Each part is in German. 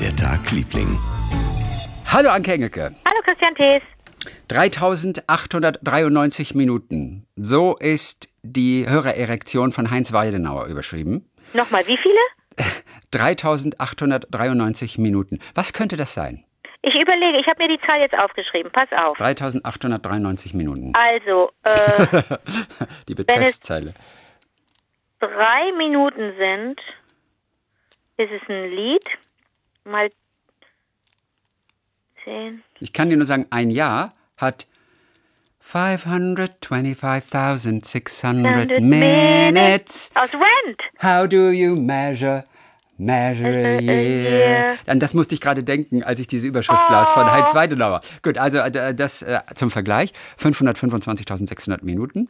der Tag, Liebling? Hallo Anke Engelke. Hallo Christian Thees. 3893 Minuten. So ist die Hörererektion von Heinz Weidenauer überschrieben. Nochmal, wie viele? 3893 Minuten. Was könnte das sein? Ich überlege, ich habe mir die Zahl jetzt aufgeschrieben. Pass auf. 3893 Minuten. Also, äh, die Betreffszeile. drei Minuten sind, ist es ein Lied, mal zehn. Ich kann dir nur sagen, ein Jahr hat 525,600 minutes. Aus Rent. How do you measure, measure a year? An das musste ich gerade denken, als ich diese Überschrift las von Heinz Weidenauer. Gut, also äh, das äh, zum Vergleich. 525.600 Minuten.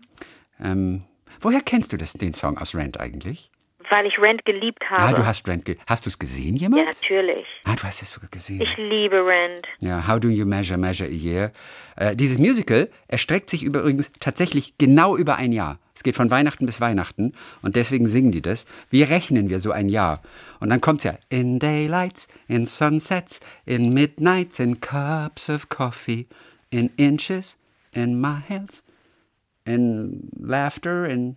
Ähm, woher kennst du das, den Song aus Rent eigentlich? Weil ich Rent geliebt habe. Ah, du hast Rent ge Hast du es gesehen Ja, jemals? natürlich. Ah, du hast es sogar gesehen. Ich liebe Rent. Ja, How Do You Measure, Measure a Year. Äh, dieses Musical erstreckt sich übrigens tatsächlich genau über ein Jahr. Es geht von Weihnachten bis Weihnachten und deswegen singen die das. Wie rechnen wir so ein Jahr? Und dann kommt's ja in Daylights, in Sunsets, in Midnights, in Cups of Coffee, in Inches, in Miles, in Laughter, in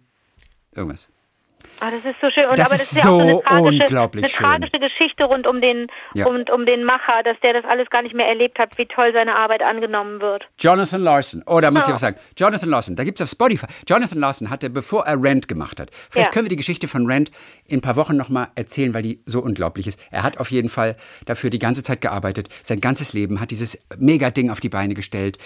irgendwas. Ah, das ist so schön. Und Das aber ist das ist ja auch so so eine tragische, unglaublich eine schön. tragische Geschichte rund um den, Ja. um, um den Macher, dass der das alles gar nicht mehr erlebt hat, wie toll seine Arbeit angenommen wird. Jonathan Larson. Oh, da muss ich Ja. was sagen. Jonathan Larson, da gibt's auf Spotify. Jonathan Larson hatte, bevor er Rent gemacht hat, vielleicht Ja. können wir die Geschichte von Rent in ein paar Wochen nochmal erzählen, weil die so unglaublich ist. Er hat auf jeden Fall dafür die ganze Zeit gearbeitet, sein ganzes Leben, hat dieses Mega-Ding auf die Beine gestellt.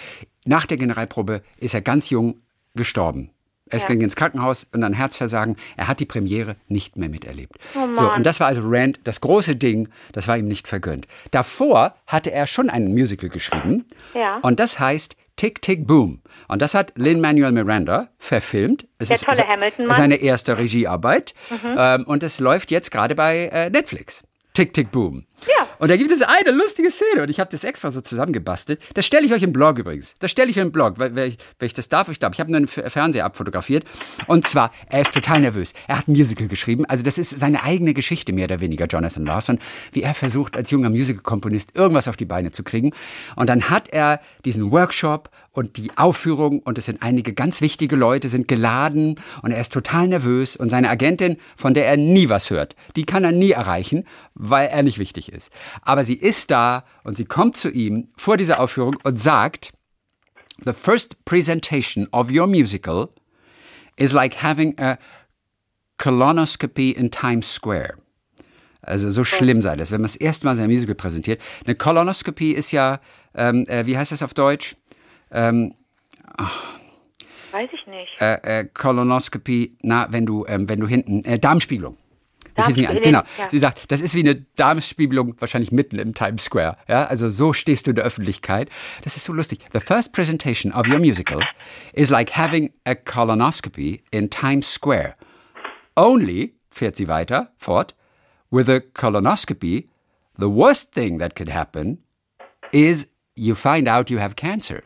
Nach der Generalprobe ist er ganz jung gestorben. Er Ja. ging ins Krankenhaus und dann Herzversagen. Er hat die Premiere nicht mehr miterlebt. Oh Mann. so, und das war also Rand, das große Ding, das war ihm nicht vergönnt. Davor hatte er schon ein Musical geschrieben. Ja. Und das heißt Tick Tick Boom. Und das hat Lin-Manuel Miranda verfilmt. Es Der ist tolle se- Hamilton-Mann. seine erste Regiearbeit. Mhm. Ähm, und es läuft jetzt gerade bei äh, Netflix. Tick Tick Boom. Ja. Und da gibt es eine lustige Szene und ich habe das extra so zusammengebastelt. Das stelle ich euch im Blog übrigens. Das stelle ich euch im Blog, weil, weil, ich, weil ich das darf. Ich glaube, ich habe nur einen Fernseher abfotografiert. Und zwar, er ist total nervös. Er hat ein Musical geschrieben. Also das ist seine eigene Geschichte mehr oder weniger, Jonathan Larson, wie er versucht, als junger Musical-Komponist irgendwas auf die Beine zu kriegen. Und dann hat er diesen Workshop und die Aufführung und es sind einige ganz wichtige Leute sind geladen und er ist total nervös und seine Agentin, von der er nie was hört, die kann er nie erreichen, weil er nicht wichtig ist. Aber sie ist da und sie kommt zu ihm vor dieser Aufführung und sagt, the first presentation of your musical is like having a colonoscopy in Times Square. Also so schlimm sei das, wenn man das erste Mal sein Musical präsentiert. Eine Colonoscopie ist ja, ähm, äh, wie heißt das auf Deutsch? Weiß ich nicht. äh, äh, Colonoscopy, na, wenn du, ähm, wenn du hinten, äh, Darmspiegelung. Darmspiegelung, Genau. ja. Sie sagt, das ist wie eine Darmspiegelung wahrscheinlich mitten im Times Square. Ja, also so stehst du in der Öffentlichkeit. Das ist so lustig. The first presentation of your musical is like having a colonoscopy in Times Square. Only, fährt sie weiter, fort, with a colonoscopy, the worst thing that could happen is you find out you have cancer.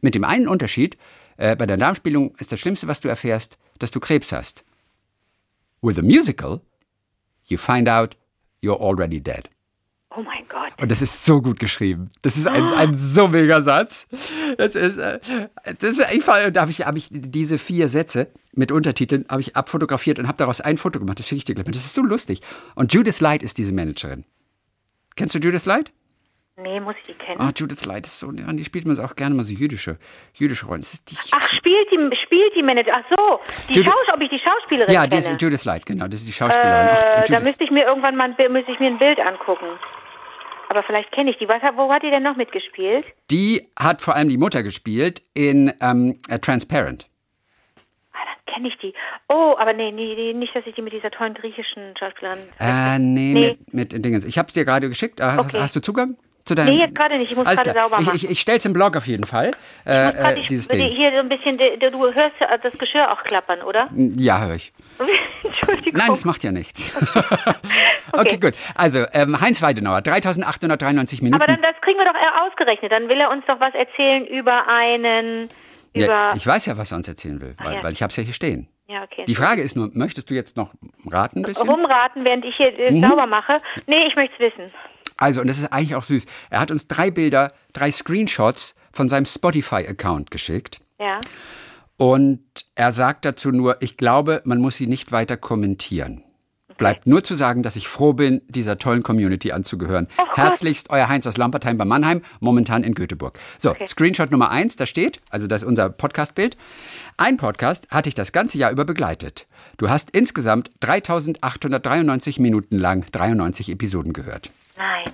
Mit dem einen Unterschied, äh, bei der Darmspiegelung ist das Schlimmste, was du erfährst, dass du Krebs hast. With a musical, you find out you're already dead. Oh mein Gott. Und das ist so gut geschrieben. Das ist ein, ein so mega Satz. Das ist, äh, das ist ich, da habe ich, hab ich diese vier Sätze mit Untertiteln habe ich abfotografiert und habe daraus ein Foto gemacht. Das schicke ich dir gleich. Das ist so lustig. Und Judith Light ist diese Managerin. Kennst du Judith Light? Nee, muss ich die kennen? Ah, Judith Light ist so, die spielt man auch gerne mal so jüdische, jüdische Rollen. Die, Ach, spielt die, spielt die Manager. Ach so, die Judith- Schaus ob ich die Schauspielerin ja, die kenne. ist Judith Light, genau, das ist die Schauspielerin. Ach, äh, da Judith. müsste ich mir irgendwann mal ein, Bild- müsste ich mir ein Bild angucken. Aber vielleicht kenne ich die. Was, wo hat die denn noch mitgespielt? Die hat vor allem die Mutter gespielt in ähm, äh, Transparent. Ah, dann kenne ich die. Oh, aber nee, nee, nee, nicht, dass ich die mit dieser tollen griechischen Schauspielerin. Äh, nee, Nee. mit, mit Dingens. Ich habe es dir gerade geschickt. Ah, Hast, Okay. hast du Zugang zu deinem? Nee, jetzt gerade nicht. Ich muss gerade sauber machen. Ich, ich, ich stell's im Blog auf jeden Fall. Ich Äh, muss grad äh, dieses die- Ding. Hier so ein bisschen, du hörst ja das Geschirr auch klappern, oder? Ja, höre ich. Entschuldigung. Nein, das macht ja nichts. okay. gut. Also, ähm, Heinz Weidenauer, 3893 Minuten. Aber dann, das kriegen wir doch ausgerechnet. Dann will er uns doch was erzählen über einen, über... ja, ich weiß ja, was er uns erzählen will, weil, ja. weil ich habe es ja hier stehen. Ja, okay. Die Frage ist nur, möchtest du jetzt noch raten ein bisschen? Rumraten, während ich hier äh, Mhm. sauber mache. Nee, ich möchte es wissen. Also, und das ist eigentlich auch süß. Er hat uns drei Bilder, drei Screenshots von seinem Spotify-Account geschickt. Ja. Und er sagt dazu nur, ich glaube, man muss sie nicht weiter kommentieren. Bleibt nur zu sagen, dass ich froh bin, dieser tollen Community anzugehören. Herzlichst, euer Heinz aus Lampertheim bei Mannheim, momentan in Göteborg. So, Okay. Screenshot Nummer eins, da steht, also das ist unser Podcast-Bild. Ein Podcast hatte ich das ganze Jahr über begleitet. Du hast insgesamt 3893 Minuten lang 93 Episoden gehört. Nein.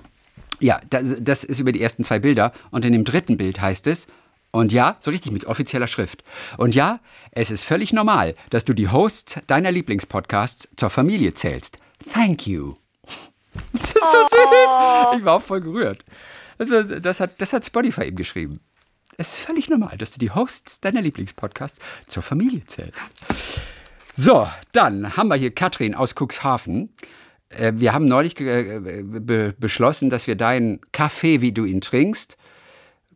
Ja, das, das ist über die ersten zwei Bilder. Und in dem dritten Bild heißt es, und ja, so richtig mit offizieller Schrift. Und ja, es ist völlig normal, dass du die Hosts deiner Lieblingspodcasts zur Familie zählst. Thank you. Das ist so süß. Ich war auch voll gerührt. Also, das, hat, das hat Spotify ihm geschrieben. Es ist völlig normal, dass du die Hosts deiner Lieblingspodcasts zur Familie zählst. So, dann haben wir hier Katrin aus Cuxhaven. Äh, Wir haben neulich äh, be beschlossen, dass wir deinen Kaffee, wie du ihn trinkst,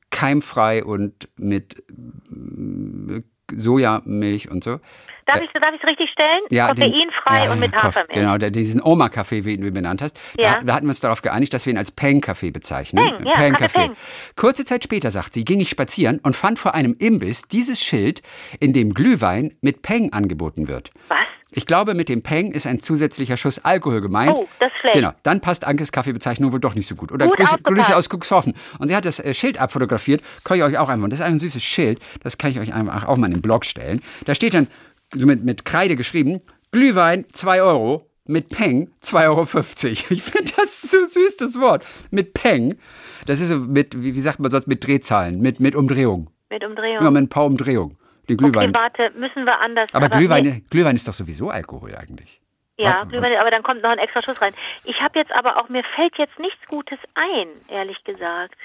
keimfrei und mit äh, Sojamilch und so. Darf ich ich's richtig stellen? den- Koffeinfrei ja, und mit Hafermilch. Genau, diesen Oma-Kaffee, wie du ihn benannt hast. Ja. Da, da hatten wir uns darauf geeinigt, dass wir ihn als Peng-Kaffee bezeichnen. Peng, ja, Kaffee Peng. Kurze Zeit später, sagt sie, ging ich spazieren und fand vor einem Imbiss dieses Schild, in dem Glühwein mit Peng angeboten wird. Was? Ich glaube, mit dem Peng ist ein zusätzlicher Schuss Alkohol gemeint. Oh, das ist schlecht. Genau, dann passt Ankes Kaffeebezeichnung wohl doch nicht so gut. Oder Gut Grüße. Grüße aus Cuxhaven. Und sie hat das äh, Schild abfotografiert, kann ich euch auch einfach. Das ist ein süßes Schild, das kann ich euch einfach auch mal in den Blog stellen. Da steht dann so mit, mit Kreide geschrieben, Glühwein 2 Euro, mit Peng 2,50 Euro. Ich finde das so süß, das Wort. Mit Peng, das ist so mit, wie, wie sagt man sonst, mit Drehzahlen, mit, mit Umdrehung. Mit Umdrehung. Ja, mit ein paar Umdrehungen. Den Glühwein. Okay, warte, müssen wir anders. aber Glühwein, nee, Glühwein ist doch sowieso Alkohol eigentlich. ja, Glühwein, aber dann kommt noch ein extra Schuss rein. Ich habe jetzt aber auch, mir fällt jetzt nichts Gutes ein, ehrlich gesagt.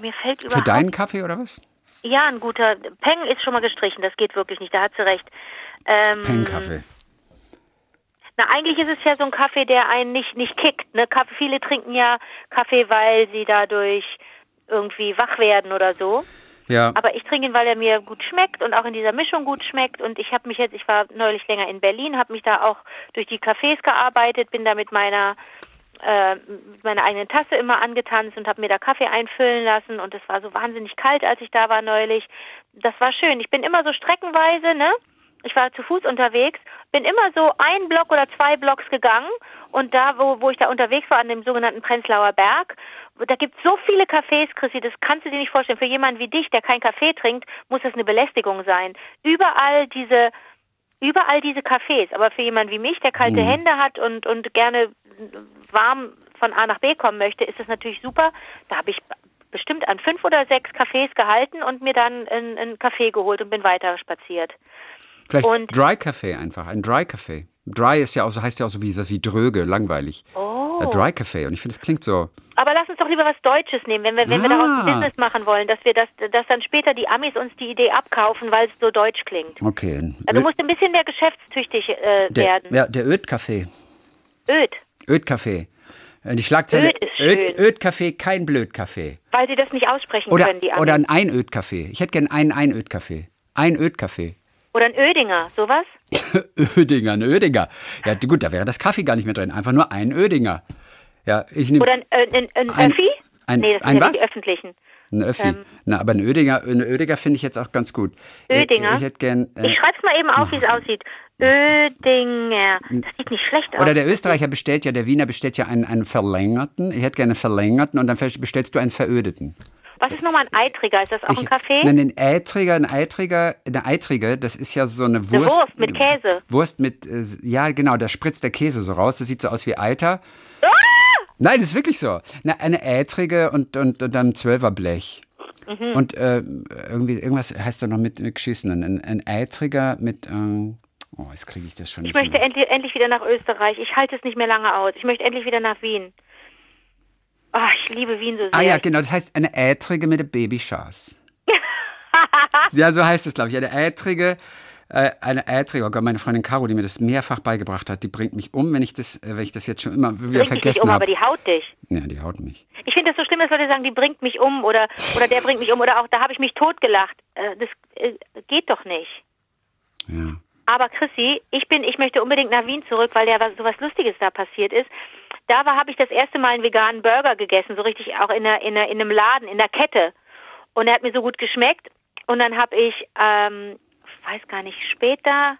Mir fällt Für überhaupt deinen Kaffee oder was? Ja, ein guter. Peng ist schon mal gestrichen, das geht wirklich nicht, da hat sie recht. Ähm, Peng-Kaffee. Na, eigentlich ist es ja so ein Kaffee, der einen nicht, nicht kickt. Ne? Kaffee, viele trinken ja Kaffee, weil sie dadurch irgendwie wach werden oder so. Ja. Aber ich trinke ihn, weil er mir gut schmeckt und auch in dieser Mischung gut schmeckt. Und ich habe mich jetzt, ich war neulich länger in Berlin, habe mich da auch durch die Cafés gearbeitet, bin da mit meiner äh, mit eigenen Tasse immer angetanzt und habe mir da Kaffee einfüllen lassen und es war so wahnsinnig kalt, als ich da war neulich. Das war schön. Ich bin immer so streckenweise, ne? Ich war zu Fuß unterwegs, bin immer so ein Block oder zwei Blocks gegangen und da, wo, wo ich da unterwegs war, an dem sogenannten Prenzlauer Berg, da gibt es so viele Cafés, Chrissy, das kannst du dir nicht vorstellen. Für jemanden wie dich, der keinen Kaffee trinkt, muss das eine Belästigung sein. Überall diese überall diese Cafés. Aber für jemanden wie mich, der kalte Mhm. Hände hat und, und gerne warm von A nach B kommen möchte, ist das natürlich super. Da habe ich bestimmt an fünf oder sechs Cafés gehalten und mir dann einen, Kaffee geholt und bin weiter spaziert. Vielleicht und- Dry Kaffee einfach, ein Dry Kaffee. Dry ist ja auch so, heißt ja auch so wie, wie dröge, langweilig. Oh. Dry Kaffee. Und ich finde, es klingt so. Aber lass doch lieber was Deutsches nehmen, wenn wir, wenn wir daraus Ah. ein Business machen wollen, dass wir das, dass dann später die Amis uns die Idee abkaufen, weil es so deutsch klingt. Okay. Also du musst ein bisschen mehr geschäftstüchtig äh, der, werden. ja, der Öd-Kaffee. Öd, Öd-Kaffee. Äh, Die Schlagzeile. Öd ist Öd, schön. Öd-Kaffee, kein Blöd-Kaffee. weil sie das nicht aussprechen Oder, können, die Amis. oder ein Einöd-Kaffee. Ich hätte gern einen Einöd-Kaffee. Ein Öd-Kaffee. Oder ein Ödinger, sowas? Ödinger, ein Ödinger. Ja, gut, da wäre das Kaffee gar nicht mehr drin. Einfach nur ein Ödinger. Ja, ich nehme Oder ein, äh, ein, ein, Ein- Öffi? ein- nee, das ein sind ja was? die öffentlichen. einen Öffi. ähm, Na, aber ein Ödinger, ein Ödinger finde ich jetzt auch ganz gut. Ödinger? Ich, ich hätte gern. äh, Ich schreib's mal eben auf, wie es aussieht. Ödinger. Das sieht nicht schlecht aus. Oder der Österreicher bestellt ja, der Wiener bestellt ja einen, einen verlängerten. Ich hätte gerne einen verlängerten und dann bestellst du einen verödeten. Was ist nochmal ein Eitriger? Ist das auch ein Ich- Kaffee? Nein, ein Eitriger, ein Eitriger, eine Eitrige, das ist ja so eine Eine Wurst. Wurst mit Käse. Wurst mit, äh, ja genau, da spritzt der Käse so raus. Das sieht so aus wie Eiter. Ah! Nein, das ist wirklich so. Na, eine Eitrige und, und, und dann ein Zwölferblech. Mhm. Und äh, irgendwie, irgendwas heißt da noch mit, mit Geschissenen. Ein, ein Eitriger mit, ähm, oh, jetzt kriege ich das schon Ich nicht möchte endlich, endlich wieder nach Österreich. Ich halte es nicht mehr lange aus. Ich möchte endlich wieder nach Wien. Ah, ich liebe Wien so sehr. Ah ja, genau, das heißt eine Eitrige mit einem Babyschaß. ja, so heißt es, glaube ich. Eine Eitrige, äh, eine Gott, meine Freundin Caro, die mir das mehrfach beigebracht hat, die bringt mich um, wenn ich das, äh, wenn ich das jetzt schon immer wieder Bringt vergessen um, aber habe. die haut dich. Ja, die haut mich. Ich finde das so schlimm, dass Leute sagen, die bringt mich um oder, oder der bringt mich um oder auch da habe ich mich totgelacht. Äh, das äh, geht doch nicht. Ja. Aber Chrissy, ich bin, ich möchte unbedingt nach Wien zurück, weil ja was, so was Lustiges da passiert ist. Da habe ich das erste Mal einen veganen Burger gegessen, so richtig auch in, einer, in, einer, in einem Laden, in der Kette. Und er hat mir so gut geschmeckt. Und dann habe ich, ähm, weiß gar nicht, später,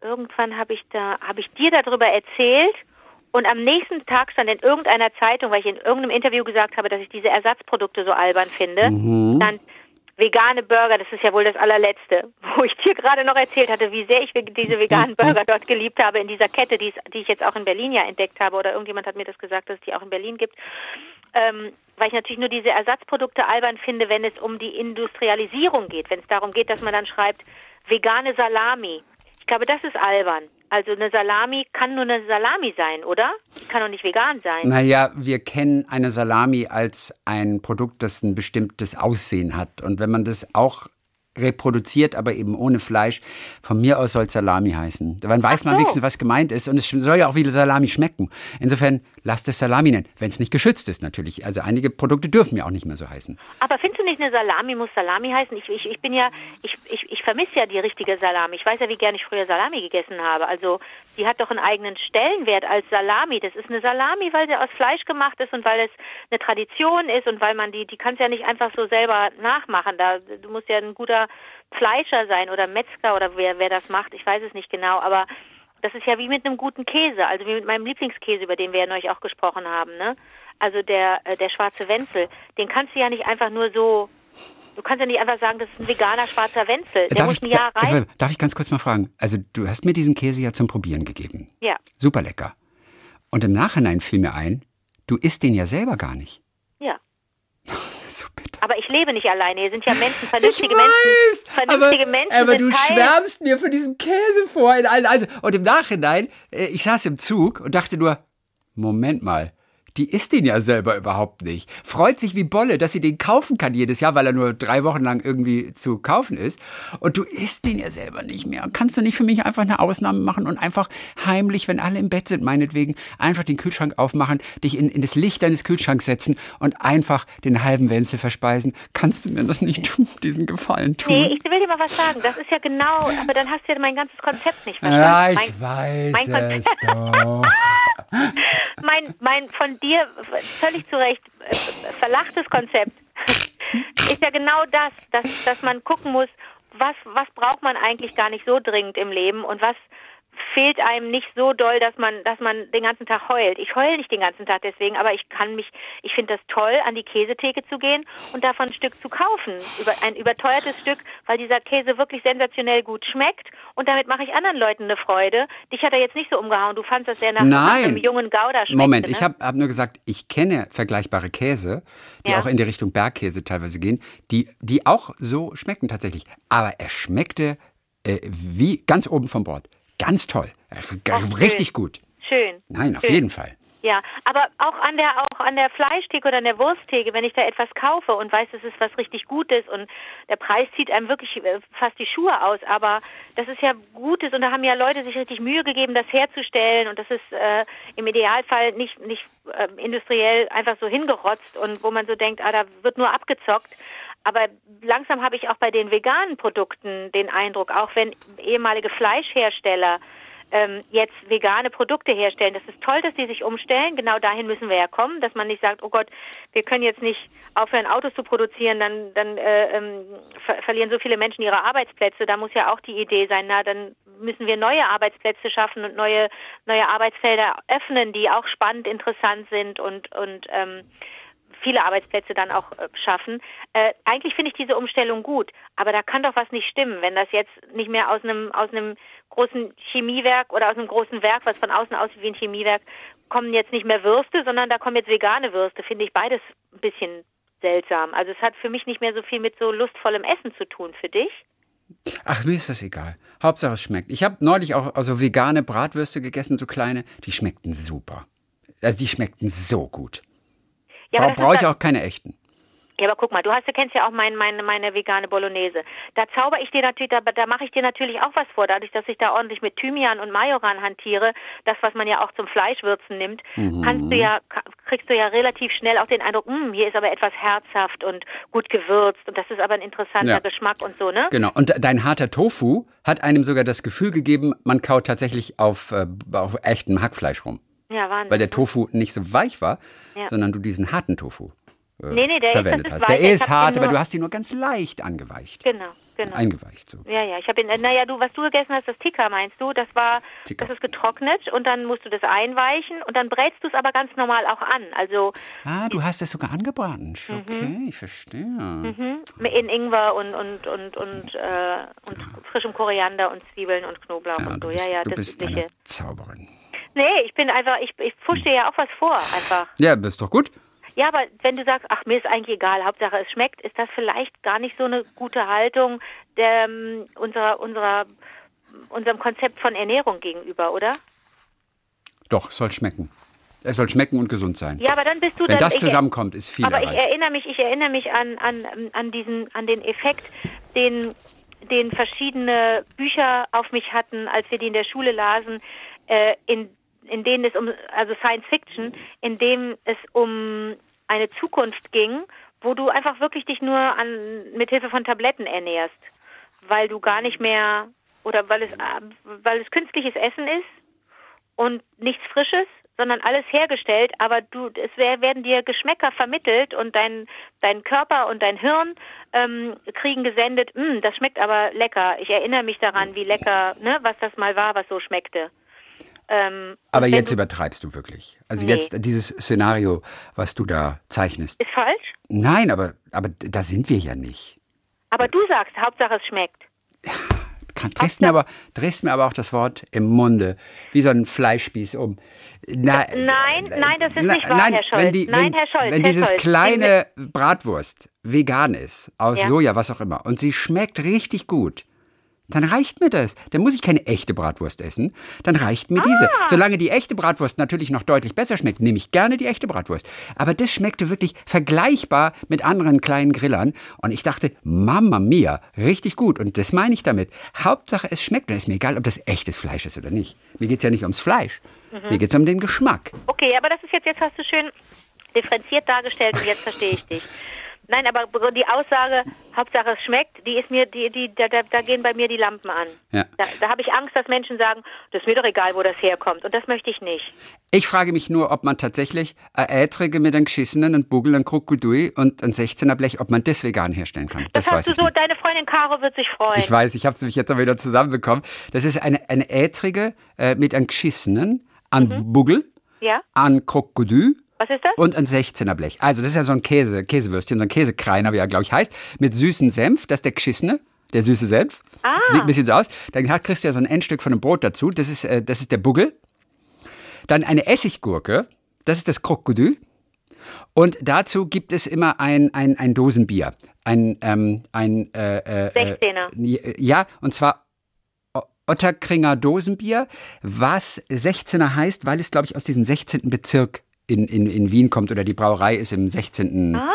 irgendwann habe ich da, habe ich dir darüber erzählt. Und am nächsten Tag stand in irgendeiner Zeitung, weil ich in irgendeinem Interview gesagt habe, dass ich diese Ersatzprodukte so albern finde, mhm. stand vegane Burger, das ist ja wohl das allerletzte, wo ich dir gerade noch erzählt hatte, wie sehr ich diese veganen Burger dort geliebt habe in dieser Kette, die, die ich jetzt auch in Berlin ja entdeckt habe oder irgendjemand hat mir das gesagt, dass es die auch in Berlin gibt. Ähm, weil ich natürlich nur diese Ersatzprodukte albern finde, wenn es um die Industrialisierung geht, wenn es darum geht, dass man dann schreibt, vegane Salami. Ich glaube, das ist albern. Also eine Salami kann nur eine Salami sein, oder? Die kann doch nicht vegan sein. Naja, wir kennen eine Salami als ein Produkt, das ein bestimmtes Aussehen hat. Und wenn man das auch reproduziert, aber eben ohne Fleisch. Von mir aus soll es Salami heißen. Dann weiß man wenigstens, was gemeint ist. Und es soll ja auch wie Salami schmecken. Insofern lasst es Salami nennen, wenn es nicht geschützt ist natürlich. Also einige Produkte dürfen ja auch nicht mehr so heißen. Aber findest du nicht, eine Salami muss Salami heißen? Ich, ich, ich bin ja, ich, ich, ich vermisse ja die richtige Salami. Ich weiß ja, wie gerne ich früher Salami gegessen habe. Also die hat doch einen eigenen Stellenwert als Salami. Das ist eine Salami, weil sie aus Fleisch gemacht ist und weil es eine Tradition ist und weil man die, die kannst ja nicht einfach so selber nachmachen. Da, du musst ja ein guter Fleischer sein oder Metzger oder wer, wer das macht. Ich weiß es nicht genau, aber das ist ja wie mit einem guten Käse, also wie mit meinem Lieblingskäse, über den wir ja neulich auch gesprochen haben, ne? Also der, äh, der schwarze Wenzel, den kannst du ja nicht einfach nur so Du kannst ja nicht einfach sagen, das ist ein veganer schwarzer Wenzel. Der darf muss ein Jahr ich, rein. Darf ich ganz kurz mal fragen? Also, du hast mir diesen Käse ja zum Probieren gegeben. Ja. Super lecker. Und im Nachhinein fiel mir ein, du isst den ja selber gar nicht. Ja. Das ist so bitter. Aber ich lebe nicht alleine. Hier sind ja Menschen, vernünftige ich weiß, Menschen. Vernünftige aber, Menschen. Aber du Teil. schwärmst mir von diesem Käse vor. Also, und im Nachhinein, äh, ich saß im Zug und dachte nur, Moment mal, die isst den ja selber überhaupt nicht. Freut sich wie Bolle, dass sie den kaufen kann jedes Jahr, weil er nur drei Wochen lang irgendwie zu kaufen ist. Und du isst den ja selber nicht mehr. Kannst du nicht für mich einfach eine Ausnahme machen und einfach heimlich, wenn alle im Bett sind, meinetwegen, einfach den Kühlschrank aufmachen, dich in, in das Licht deines Kühlschranks setzen und einfach den halben Wenzel verspeisen? Kannst du mir das nicht tun, diesen Gefallen tun? Nee, ich will dir mal was sagen. Das ist ja genau, aber dann hast du ja mein ganzes Konzept nicht verstanden. Ja, ich mein, weiß mein es doch. mein, mein von dir völlig zu Recht äh, verlachtes Konzept. Ist ja genau das, dass, dass man gucken muss, was, was braucht man eigentlich gar nicht so dringend im Leben und was fehlt einem nicht so doll, dass man, dass man den ganzen Tag heult. Ich heule nicht den ganzen Tag deswegen, aber ich kann mich, ich finde das toll, an die Käsetheke zu gehen und davon ein Stück zu kaufen. Über, ein überteuertes Stück, weil dieser Käse wirklich sensationell gut schmeckt und damit mache ich anderen Leuten eine Freude. Dich hat er jetzt nicht so umgehauen. Du fandest das sehr nach, einem jungen Gouda schmeckte, Moment, ne? ich habe hab nur gesagt, ich kenne vergleichbare Käse, die ja. auch in die Richtung Bergkäse teilweise gehen, die, die auch so schmecken tatsächlich. Aber er schmeckte äh, wie ganz oben vom Bord. Ganz toll. Ach, Richtig schön. gut. Schön. Nein, auf schön. jeden Fall. Ja, aber auch an der auch an der Fleischtheke oder an der Wursttheke, wenn ich da etwas kaufe und weiß, es ist was richtig Gutes und der Preis zieht einem wirklich äh, fast die Schuhe aus, aber das ist ja Gutes und da haben ja Leute sich richtig Mühe gegeben, das herzustellen und das ist äh, im Idealfall nicht nicht äh, industriell einfach so hingerotzt und wo man so denkt, ah, da wird nur abgezockt. Aber langsam habe ich auch bei den veganen Produkten den Eindruck, auch wenn ehemalige Fleischhersteller ähm, jetzt vegane Produkte herstellen. Das ist toll, dass sie sich umstellen. Genau dahin müssen wir ja kommen, dass man nicht sagt, oh Gott, wir können jetzt nicht aufhören, Autos zu produzieren, dann, dann äh, ähm, ver verlieren so viele Menschen ihre Arbeitsplätze. Da muss ja auch die Idee sein, na, dann müssen wir neue Arbeitsplätze schaffen und neue, neue Arbeitsfelder öffnen, die auch spannend, interessant sind und, und ähm, viele Arbeitsplätze dann auch äh, schaffen. Äh, eigentlich finde ich diese Umstellung gut, aber da kann doch was nicht stimmen, wenn das jetzt nicht mehr aus einem aus einem großen Chemiewerk oder aus einem großen Werk, was von außen aussieht wie ein Chemiewerk, kommen jetzt nicht mehr Würste, sondern da kommen jetzt vegane Würste. Finde ich beides ein bisschen seltsam. Also es hat für mich nicht mehr so viel mit so lustvollem Essen zu tun. Für dich? Ach, mir ist das egal. Hauptsache es schmeckt. Ich habe neulich auch also vegane Bratwürste gegessen, so kleine. Die schmeckten super. Also die schmeckten so gut. Ja, Bra Brauche ich auch keine echten. Ja, aber guck mal, du hast, du kennst ja auch mein, meine, meine vegane Bolognese. Da zauber ich dir natürlich, da, da mache ich dir natürlich auch was vor, dadurch, dass ich da ordentlich mit Thymian und Majoran hantiere, das, was man ja auch zum Fleischwürzen nimmt, mhm. kannst du ja, kriegst du ja relativ schnell auch den Eindruck, mh, hm, hier ist aber etwas herzhaft und gut gewürzt und das ist aber ein interessanter ja. Geschmack und so, ne? Genau. Und dein harter Tofu hat einem sogar das Gefühl gegeben, man kaut tatsächlich auf, äh, auf echtem Hackfleisch rum. Ja, Wahnsinn. Weil der Tofu nicht so weich war, ja. sondern du diesen harten Tofu äh, nee, nee, der verwendet hast. Der ist hart, aber du hast ihn nur ganz leicht angeweicht. Genau, genau. Eingeweicht so. Ja, ja. Ich habe ihn, äh, naja, du, was du gegessen hast, das Tikka meinst du, das war, Tikka. das ist getrocknet und dann musst du das einweichen und dann brätst du es aber ganz normal auch an. Also. Ah, du hast es sogar angebraten. Mhm. Okay, ich verstehe. Mhm. In Ingwer und und und und, äh, und frischem Koriander und Zwiebeln und Knoblauch ja, und so. Bist, ja, ja, du das bist eine Zauberin. Nee, ich bin einfach, ich, ich pushe dir ja auch was vor, einfach. Ja, das ist doch gut. Ja, aber wenn du sagst, ach, mir ist eigentlich egal, Hauptsache es schmeckt, ist das vielleicht gar nicht so eine gute Haltung der, ähm, unserer, unserer, unserem Konzept von Ernährung gegenüber, oder? Doch, es soll schmecken. Es soll schmecken und gesund sein. Ja, aber dann bist du Wenn dann, das zusammenkommt, ist viel Aber erreicht. ich erinnere mich, ich erinnere mich an, an, an diesen, an den Effekt, den, den verschiedene Bücher auf mich hatten, als wir die in der Schule lasen, äh, in, in denen es um, also Science Fiction, in dem es um eine Zukunft ging, wo du einfach wirklich dich nur an, mit Hilfe von Tabletten ernährst, weil du gar nicht mehr oder weil es, weil es künstliches Essen ist und nichts Frisches, sondern alles hergestellt, aber du, es werden dir Geschmäcker vermittelt und dein, dein Körper und dein Hirn ähm, kriegen gesendet, hm, das schmeckt aber lecker. Ich erinnere mich daran, wie lecker, ne, was das mal war, was so schmeckte. Ähm, Aber jetzt du, übertreibst du wirklich. Also nee. jetzt dieses Szenario, was du da zeichnest. Ist falsch? Nein, aber, aber da sind wir ja nicht. Aber du sagst, Hauptsache es schmeckt. Ja, drehst mir, aber, mir aber auch das Wort im Munde, wie so ein Fleischspieß um. Na, nein, nein, das ist nicht wahr, nein, Herr Scholz. Wenn die, nein, wenn, Herr Scholz. Wenn Herr dieses Scholz. kleine Bratwurst vegan ist, aus ja. Soja, was auch immer, und sie schmeckt richtig gut, dann reicht mir das. Dann muss ich keine echte Bratwurst essen. Dann reicht mir ah. diese. Solange die echte Bratwurst natürlich noch deutlich besser schmeckt, nehme ich gerne die echte Bratwurst. Aber das schmeckte wirklich vergleichbar mit anderen kleinen Grillern. Und ich dachte, Mama mia, richtig gut. Und das meine ich damit. Hauptsache, es schmeckt. Und es ist mir egal, ob das echtes Fleisch ist oder nicht. Mir geht es ja nicht ums Fleisch. Mhm. Mir geht es um den Geschmack. Okay, aber das ist jetzt, jetzt hast du schön differenziert dargestellt und jetzt verstehe ich dich. Nein, aber die Aussage, Hauptsache es schmeckt, die ist mir, die, die, da, da, gehen bei mir die Lampen an. Ja. Da, da habe ich Angst, dass Menschen sagen, das ist mir doch egal, wo das herkommt. Und das möchte ich nicht. Ich frage mich nur, ob man tatsächlich ein Eiträge mit einem geschissenen, einem Bugel, einem Krokodil und einem 16er Blech, ob man das vegan herstellen kann. Das, das hast du so, nicht. deine Freundin Caro wird sich freuen. Ich weiß, ich habe es nämlich jetzt auch wieder zusammenbekommen. Das ist eine, eine Eiträge äh, mit einem geschissenen, an mhm. Bugel, ja. an Krokodil was ist das? Und ein 16er Blech. Also das ist ja so ein Käse, Käsewürstchen, so ein Käsekreiner, wie er, glaube ich, heißt, mit süßen Senf. Das ist der geschissene, der süße Senf. Ah. Sieht ein bisschen so aus. Dann kriegst du ja so ein Endstück von einem Brot dazu. Das ist, äh, das ist der Buggel. Dann eine Essiggurke. Das ist das Krokodil. Und dazu gibt es immer ein, ein, ein Dosenbier. Ein, ähm, ein äh, äh, 16er. Äh, ja, und zwar Otterkringer Dosenbier, was 16er heißt, weil es, glaube ich, aus diesem 16. Bezirk in, in, in Wien kommt oder die Brauerei ist im 16. Ah.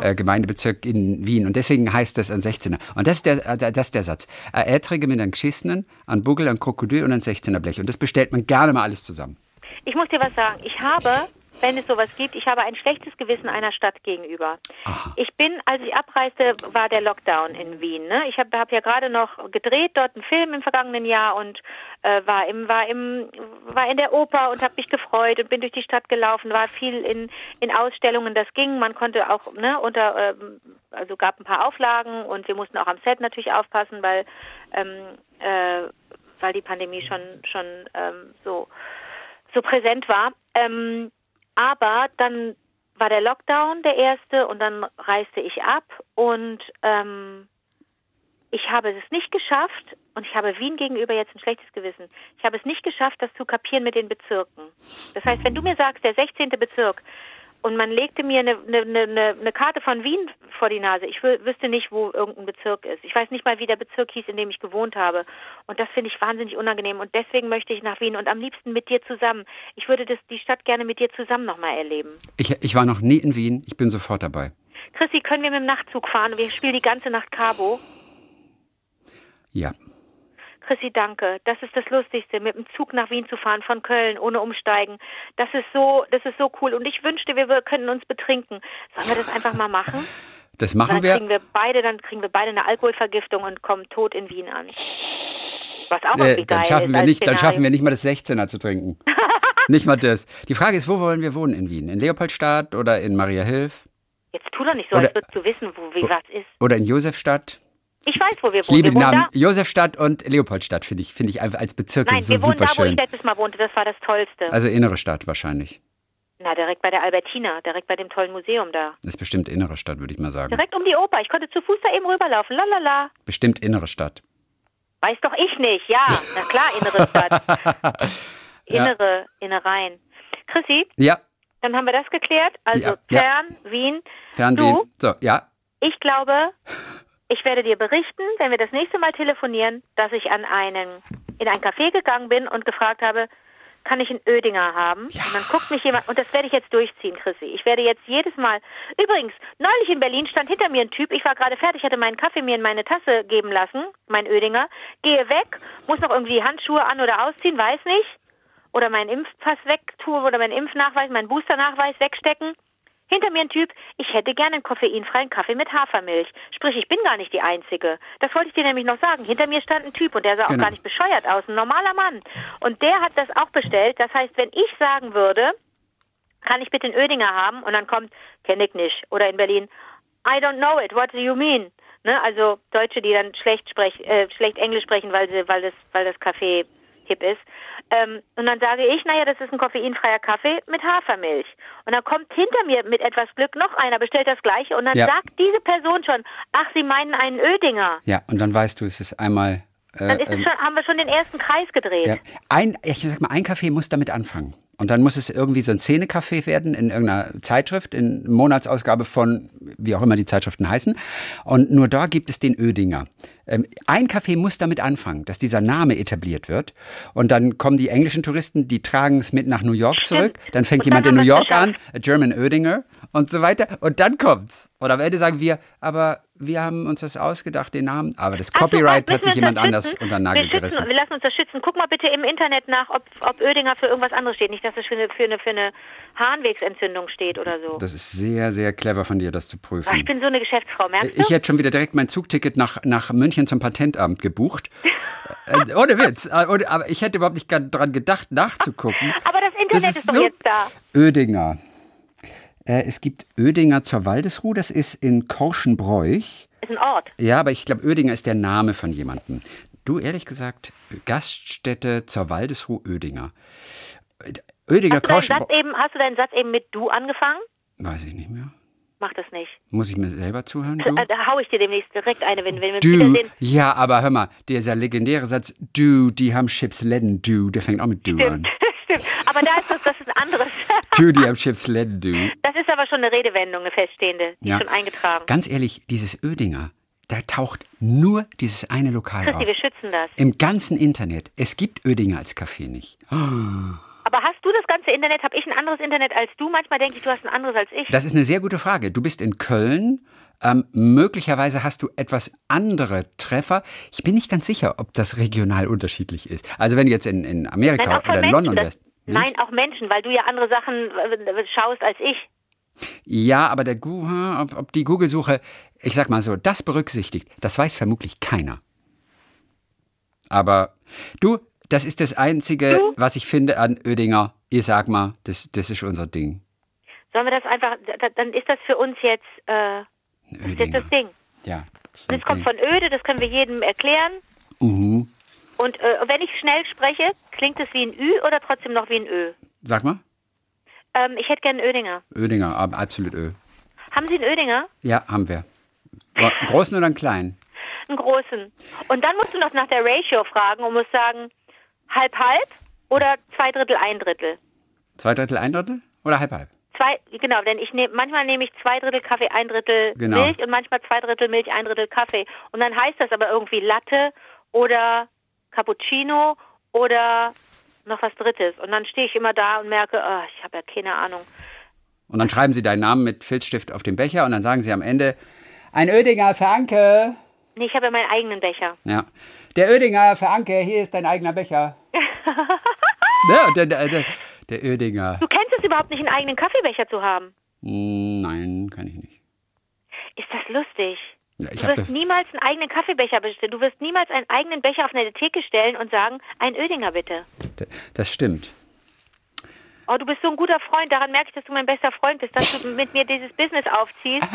Äh, Gemeindebezirk in Wien. Und deswegen heißt das ein 16er. Und das ist der, äh, das ist der Satz. Ein Äträge mit einem Geschissenen, ein Bugel, ein Krokodil und ein 16er Blech. Und das bestellt man gerne mal alles zusammen. Ich muss dir was sagen. Ich habe wenn es sowas gibt. Ich habe ein schlechtes Gewissen einer Stadt gegenüber. Aha. Ich bin, als ich abreiste, war der Lockdown in Wien. Ne? Ich habe hab ja gerade noch gedreht dort einen Film im vergangenen Jahr und äh, war im war im war in der Oper und habe mich gefreut und bin durch die Stadt gelaufen. War viel in in Ausstellungen. Das ging. Man konnte auch ne unter äh, also gab ein paar Auflagen und wir mussten auch am Set natürlich aufpassen, weil ähm, äh, weil die Pandemie schon schon ähm, so so präsent war. Ähm, aber dann war der Lockdown der erste und dann reiste ich ab und ähm, ich habe es nicht geschafft und ich habe Wien gegenüber jetzt ein schlechtes Gewissen. Ich habe es nicht geschafft, das zu kapieren mit den Bezirken. Das heißt, wenn du mir sagst, der 16. Bezirk, und man legte mir eine, eine, eine, eine Karte von Wien vor die Nase. Ich wüsste nicht, wo irgendein Bezirk ist. Ich weiß nicht mal, wie der Bezirk hieß, in dem ich gewohnt habe. Und das finde ich wahnsinnig unangenehm. Und deswegen möchte ich nach Wien und am liebsten mit dir zusammen. Ich würde das, die Stadt gerne mit dir zusammen nochmal erleben. Ich, ich war noch nie in Wien. Ich bin sofort dabei. Chrissy, können wir mit dem Nachtzug fahren? Wir spielen die ganze Nacht Cabo. Ja. Chrissy, danke. Das ist das Lustigste, mit dem Zug nach Wien zu fahren, von Köln, ohne umsteigen. Das ist so, das ist so cool. Und ich wünschte, wir könnten uns betrinken. Sollen wir das einfach mal machen? Das machen dann wir. Kriegen wir beide, dann kriegen wir beide eine Alkoholvergiftung und kommen tot in Wien an. Was auch irgendwie dann schaffen ist wir nicht, dann schaffen wir nicht mal das 16er zu trinken. nicht mal das. Die Frage ist, wo wollen wir wohnen in Wien? In Leopoldstadt oder in Mariahilf Jetzt tu doch nicht so, Oder- als würdest du wissen, wo wie was ist. oder in Josefstadt? Ich weiß, wo wir Ich wohnen. liebe wir die wohnen Namen Josefstadt und Leopoldstadt finde ich finde ich einfach als Bezirke da. Nein, so wir wohnen super da, wo ich letztes Mal wohnte. Das war das Tollste. Also innere Stadt wahrscheinlich. Na, direkt bei der Albertina, direkt bei dem tollen Museum da. Das ist bestimmt innere Stadt, würde ich mal sagen. Direkt um die Oper. Ich konnte zu Fuß da eben rüberlaufen. Lalala. Bestimmt innere Stadt. Weiß doch ich nicht. Ja, na klar, innere Stadt. Ja. Innere, Innereien. Chrissy, Ja, dann haben wir das geklärt. Also Ja, ja. Fern, Wien. Fernsehen. Du? So, ja. Ich glaube, ich werde dir berichten, wenn wir das nächste Mal telefonieren, dass ich an einen, in ein Café gegangen bin und gefragt habe, kann ich einen Ödinger haben? Ja. Und dann guckt mich jemand, und das werde ich jetzt durchziehen, Chrissy. Ich werde jetzt jedes Mal, übrigens, neulich in Berlin stand hinter mir ein Typ, ich war gerade fertig, hatte meinen Kaffee mir in meine Tasse geben lassen, mein Ödinger, gehe weg, muss noch irgendwie Handschuhe an oder ausziehen, weiß nicht, oder meinen Impfpass wegtue oder meinen Impfnachweis, meinen Boosternachweis wegstecken. Hinter mir ein Typ, ich hätte gerne einen koffeinfreien Kaffee mit Hafermilch. Sprich, ich bin gar nicht die Einzige. Das wollte ich dir nämlich noch sagen. Hinter mir stand ein Typ und der sah Genau. auch gar nicht bescheuert aus, ein normaler Mann. Und der hat das auch bestellt. Das heißt, wenn ich sagen würde, kann ich bitte einen Ödinger haben? Und dann kommt, kenne ich nicht. Oder in Berlin, I don't know it, what do you mean? Ne? Also Deutsche, die dann schlecht, sprech, äh, schlecht Englisch sprechen, weil, sie, weil, das, weil das Kaffee hip ist. Ähm, und dann sage ich, naja, das ist ein koffeinfreier Kaffee mit Hafermilch. Und dann kommt hinter mir mit etwas Glück noch einer, bestellt das gleiche und dann Ja. sagt diese Person schon, ach, Sie meinen einen Ödinger. Ja, und dann weißt du, es ist einmal. Äh, Dann ist es ähm, schon, haben wir schon den ersten Kreis gedreht. ja. ein, ich sag mal, ein Kaffee muss damit anfangen. Und dann muss es irgendwie so ein Szenekaffee werden in irgendeiner Zeitschrift, in Monatsausgabe von, wie auch immer die Zeitschriften heißen. Und nur da gibt es den Ödinger. Ähm, ein Kaffee muss damit anfangen, dass dieser Name etabliert wird. Und dann kommen die englischen Touristen, die tragen es mit nach New York zurück. Dann fängt jemand in New York an, a German Ödinger und so weiter. Und dann kommt's. Und am Ende sagen wir, aber wir haben uns das ausgedacht, den Namen. Aber das so, Copyright müssen hat sich jemand anders schützen? unter den Nagel wir, schützen, gerissen. wir lassen uns das schützen. Guck mal bitte im Internet nach, ob, ob Ödinger für irgendwas anderes steht. Nicht, dass es für eine, für eine, für eine Harnwegsentzündung steht oder so. Das ist sehr, sehr clever von dir, das zu Ach, ich prüfen. bin so eine Geschäftsfrau, merkst Ich du? hätte schon wieder direkt mein Zugticket nach, nach München zum Patentamt gebucht. äh, ohne Witz. Äh, Aber ich hätte überhaupt nicht daran gedacht, nachzugucken. Aber das Internet Das ist, ist doch so- jetzt da. Ödinger. Äh, es gibt Ödinger zur Waldesruh, das ist in Korschenbräuch. Ist ein Ort. Ja, aber ich glaube, Ödinger ist der Name von jemandem. Du, ehrlich gesagt, Gaststätte zur Waldesruh Ödinger. Ödinger Hast du, deinen Satz Korschenbräuch. eben, hast du deinen Satz eben mit du angefangen? Weiß ich nicht mehr. Mach das nicht. Muss ich mir selber zuhören? Du? Da, hau ich dir demnächst direkt eine, wenn, wenn wir Du, wiedersehen. ja, aber hör mal, dieser legendäre Satz, du, die haben Chips Ledden, du, der fängt auch mit du Stimmt, an. stimmt. Aber da ist das, das ist ein anderes. Du, die haben Chips Ledden, du. Das ist aber schon eine Redewendung, eine feststehende. Die Ja. schon eingetragen. Ganz ehrlich, dieses Ödinger, da taucht nur dieses eine Lokal Christi, auf. wir schützen das. Im ganzen Internet. Es gibt Ödinger als Café nicht. Aber hast du das ganze Internet? Habe ich ein anderes Internet als du? Manchmal denke ich, du hast ein anderes als ich. Das ist eine sehr gute Frage. Du bist in Köln. Ähm, möglicherweise hast du etwas andere Treffer. Ich bin nicht ganz sicher, ob das regional unterschiedlich ist. Also wenn du jetzt in, in Amerika Nein, oder in Menschen. London wärst. nein, auch Menschen, weil du ja andere Sachen äh, schaust als ich. Ja, aber der hm, ob, ob die Google-Suche, ich sag mal so, das berücksichtigt, das weiß vermutlich keiner. Aber du, das ist das Einzige, Du? was ich finde an Ödinger. Ich sag mal, das, das ist unser Ding. Sollen wir das einfach, da- dann ist das für uns jetzt, äh, ist jetzt das Ding. Ja. Das Das kommt Ding. von öde, das können wir jedem erklären. Mhm. Und äh, wenn ich schnell spreche, klingt es wie ein Ü oder trotzdem noch wie ein Ö? Sag mal. Ähm, ich hätte gerne einen Ödinger. Ödinger, ab- absolut Ö. Haben Sie einen Ödinger? Ja, haben wir. Gro- Großen oder einen kleinen? Einen großen. Und dann musst du noch nach der Ratio fragen und musst sagen, halb halb oder zwei Drittel, ein Drittel. Zwei Drittel, ein Drittel? Oder halb halb? Zwei, genau, denn ich nehme, manchmal nehme ich zwei Drittel Kaffee, ein Drittel Genau. Milch und manchmal zwei Drittel Milch, ein Drittel Kaffee. Und dann heißt das aber irgendwie Latte oder Cappuccino oder noch was Drittes. Und dann stehe ich immer da und merke, oh, ich habe ja keine Ahnung. Und dann schreiben sie deinen Namen mit Filzstift auf den Becher und dann sagen sie am Ende, ein Oedinger für Anke. Nee, ich habe ja meinen eigenen Becher. Ja. Der Oedinger für Anke, hier ist dein eigener Becher. ne? Und der, der, der, der Oedinger. Du kennst es überhaupt nicht, einen eigenen Kaffeebecher zu haben. Hm, Nein, kann ich nicht. Ist das lustig? Ja, ich Du wirst niemals einen eigenen Kaffeebecher bestellen. Du wirst niemals einen eigenen Becher auf eine Theke stellen und sagen, ein Oedinger bitte. Das stimmt. Oh, du bist so ein guter Freund. Daran merke ich, dass du mein bester Freund bist, dass du mit mir dieses Business aufziehst.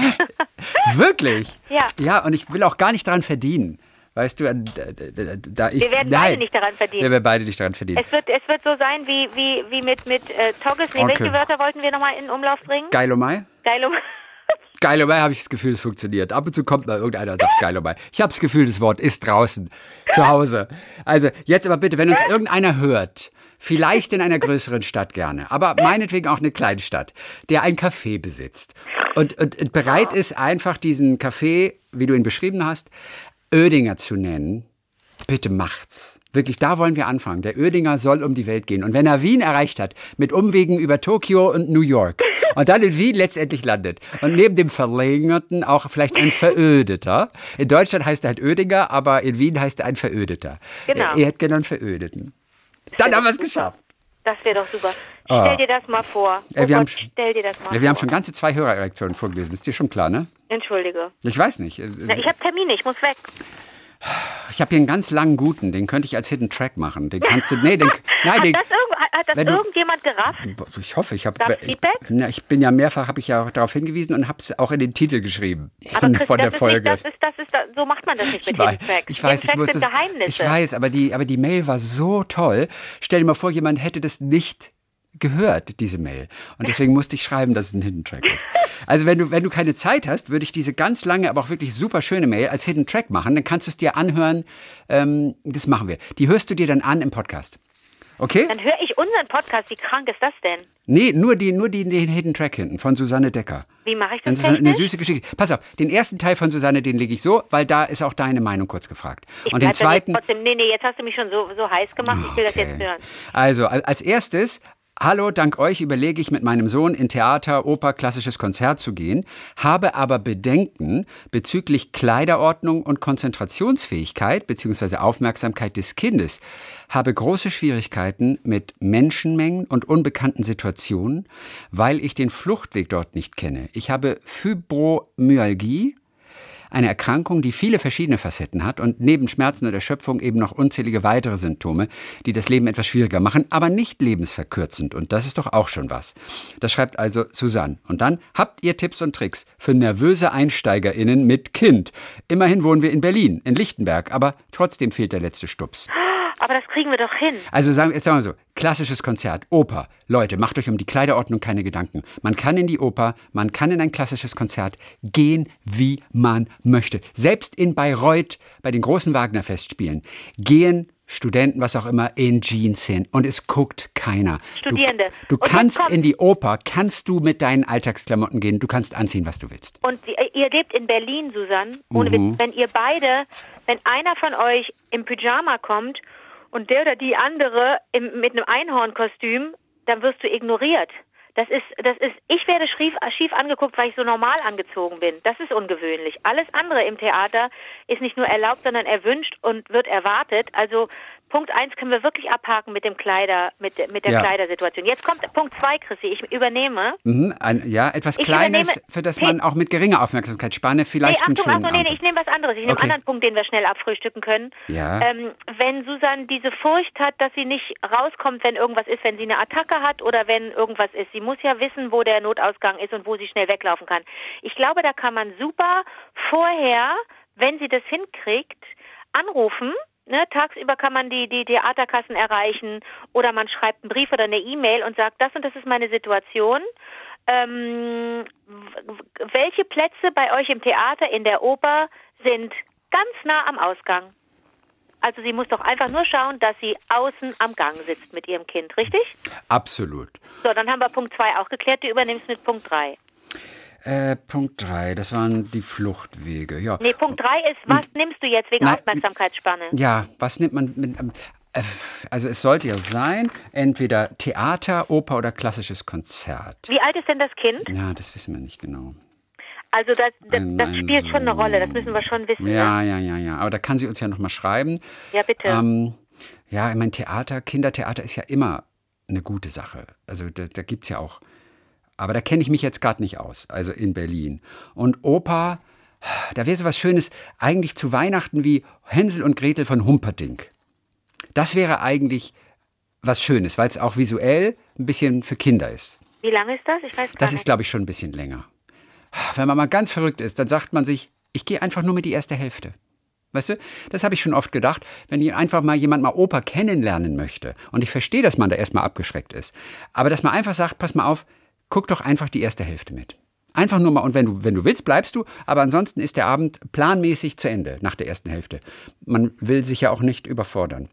Wirklich? Ja. Ja, und ich will auch gar nicht daran verdienen. Weißt du, da, ich. Wir werden nein. beide nicht daran verdienen. Wir werden beide nicht daran verdienen. Es wird, es wird so sein wie, wie, wie mit, mit äh, Toggles. Nee, Okay. welche Wörter wollten wir nochmal in Umlauf bringen? Geilomai? Geilo. Geilomai habe ich das Gefühl, es funktioniert. Ab und zu kommt mal irgendeiner und sagt Geilomai. Ich habe das Gefühl, das Wort ist draußen, zu Hause. Also jetzt aber bitte, wenn uns irgendeiner hört, vielleicht in einer größeren Stadt gerne, aber meinetwegen auch eine Kleinstadt, der ein Café besitzt und, und, und bereit ist, einfach diesen Café, wie du ihn beschrieben hast, Oedinger zu nennen, Bitte macht's. Wirklich, da wollen wir anfangen. Der Oedinger soll um die Welt gehen. Und wenn er Wien erreicht hat, mit Umwegen über Tokio und New York, und dann in Wien letztendlich landet, und neben dem Verlängerten auch vielleicht ein Verödeter. In Deutschland heißt er halt Oedinger, aber in Wien heißt er ein Verödeter. Genau. Er, er hätte gerne einen Verödeten. Dann haben wir es geschafft. Das wäre doch super. Ah. Stell dir das mal vor. Oh wir haben Gott, sch- stell dir das mal wir vor. haben schon ganze zwei Hörererektionen vorgelesen. Ist dir schon klar, ne? Entschuldige. Ich weiß nicht. Na, ich habe Termine, ich muss weg. Ich habe hier einen ganz langen guten, den könnte ich als Hidden Track machen. Den kannst du. Nee, den, nein, Hat den, das, irgend, hat- hat das du- irgendjemand gerafft? Ich hoffe, ich habe. Feedback? na, ich bin ja mehrfach, habe ich ja auch darauf hingewiesen und habe es auch in den Titel geschrieben von, Chris, von der das Folge. Nicht, das ist, das ist, das, so macht man das nicht mit Hidden Tracks. ich weiß, ich muss das, ich weiß, aber die, aber die Mail war so toll. Stell dir mal vor, jemand hätte das nicht gehört, diese Mail. Und deswegen musste ich schreiben, dass es ein Hidden Track ist. Also wenn du, wenn du keine Zeit hast, würde ich diese ganz lange, aber auch wirklich super schöne Mail als Hidden Track machen. Dann kannst du es dir anhören. Ähm, das machen wir. Die hörst du dir dann an im Podcast. Okay? Dann höre ich unseren Podcast. Wie krank ist das denn? Nee, nur, die, nur die, den Hidden Track hinten von Susanne Decker. Wie mache ich das Das ist eine technisch? süße Geschichte. Pass auf, den ersten Teil von Susanne, den lege ich so, weil da ist auch deine Meinung kurz gefragt. Ich Und den zweiten. Trotzdem, nee, nee, jetzt hast du mich schon so, so heiß gemacht. Ich will das jetzt hören. Also, al- als erstes, hallo, dank euch überlege ich mit meinem Sohn in Theater, Oper, klassisches Konzert zu gehen, habe aber Bedenken bezüglich Kleiderordnung und Konzentrationsfähigkeit bzw. Aufmerksamkeit des Kindes, habe große Schwierigkeiten mit Menschenmengen und unbekannten Situationen, weil ich den Fluchtweg dort nicht kenne. Ich habe Fibromyalgie, eine Erkrankung, die viele verschiedene Facetten hat und neben Schmerzen und Erschöpfung eben noch unzählige weitere Symptome, die das Leben etwas schwieriger machen, aber nicht lebensverkürzend. Und das ist doch auch schon was. Das schreibt also Susanne. Und dann habt ihr Tipps und Tricks für nervöse EinsteigerInnen mit Kind. Immerhin wohnen wir in Berlin, in Lichtenberg, aber trotzdem fehlt der letzte Stups. Aber das kriegen wir doch hin. Also sagen, jetzt sagen wir so, klassisches Konzert, Oper. Leute, macht euch um die Kleiderordnung keine Gedanken. Man kann in die Oper, man kann in ein klassisches Konzert gehen, wie man möchte. Selbst in Bayreuth bei den großen Wagner-Festspielen gehen Studenten, was auch immer, in Jeans hin und es guckt keiner. Studierende. Du, du kannst in die Oper, kannst du mit deinen Alltagsklamotten gehen, du kannst anziehen, was du willst. Und die, ihr lebt in Berlin, Susanne. Ohne Mhm. Witz. Wenn ihr beide, wenn einer von euch im Pyjama kommt und der oder die andere im, mit einem Einhornkostüm, dann wirst du ignoriert. Das ist, das ist, ich werde schief, schief angeguckt, weil ich so normal angezogen bin. Das ist ungewöhnlich. Alles andere im Theater ist nicht nur erlaubt, sondern erwünscht und wird erwartet. Also Punkt eins können wir wirklich abhaken mit dem Kleider, mit, mit der Ja. Kleidersituation. Jetzt kommt Punkt zwei, Chrissy. Ich übernehme. Mhm, ein, ja, etwas Ich Kleines, für das man auch mit geringer Aufmerksamkeitsspanne vielleicht nee, einen Achtung, schönen Achtung, nee, nee, ich nehme was anderes. Ich nehme Okay. einen anderen Punkt, den wir schnell abfrühstücken können. Ja. Ähm, wenn Susan diese Furcht hat, dass sie nicht rauskommt, wenn irgendwas ist, wenn sie eine Attacke hat oder wenn irgendwas ist. Sie muss ja wissen, wo der Notausgang ist und wo sie schnell weglaufen kann. Ich glaube, da kann man super vorher, wenn sie das hinkriegt, anrufen. Ne, tagsüber kann man die, die Theaterkassen erreichen oder man schreibt einen Brief oder eine E-Mail und sagt, das und das ist meine Situation. Ähm, welche Plätze bei euch im Theater, in der Oper sind ganz nah am Ausgang? Also sie muss doch einfach nur schauen, dass sie außen am Gang sitzt mit ihrem Kind, richtig? Absolut. So, dann haben wir Punkt 2 auch geklärt, du übernimmst mit Punkt 3. Äh, Punkt 3, das waren die Fluchtwege. Ja, Nee, Punkt 3 ist, was nimmst du jetzt wegen Nein, Aufmerksamkeitsspanne? ja was nimmt man mit. ähm, Äh, also es sollte ja sein, entweder Theater, Oper oder klassisches Konzert. Wie alt ist denn das Kind? Ja, das wissen wir nicht genau. Also das, das, das spielt schon eine Rolle, das müssen wir schon wissen. Ja, ne? ja, ja, ja. Aber da kann sie uns ja nochmal schreiben. Ja, bitte. Ähm, ja, ich meine, Theater, Kindertheater ist ja immer eine gute Sache. Also da, da gibt es ja auch. Aber da kenne ich mich jetzt gerade nicht aus, also in Berlin. Und Oper, da wäre so was Schönes, eigentlich zu Weihnachten wie Hänsel und Gretel von Humperdinck. Das wäre eigentlich was Schönes, weil es auch visuell ein bisschen für Kinder ist. Wie lange ist das? Ich weiß gar Das ist, glaube ich, schon ein bisschen länger. Wenn man mal ganz verrückt ist, dann sagt man sich, ich gehe einfach nur mit die erste Hälfte. Weißt du, das habe ich schon oft gedacht, wenn einfach mal jemand mal Oper kennenlernen möchte. Und ich verstehe, dass man da erstmal abgeschreckt ist. Aber dass man einfach sagt, pass mal auf, guck doch einfach die erste Hälfte mit. Einfach nur mal, und wenn du, wenn du willst, bleibst du, aber ansonsten ist der Abend planmäßig zu Ende nach der ersten Hälfte. Man will sich ja auch nicht überfordern.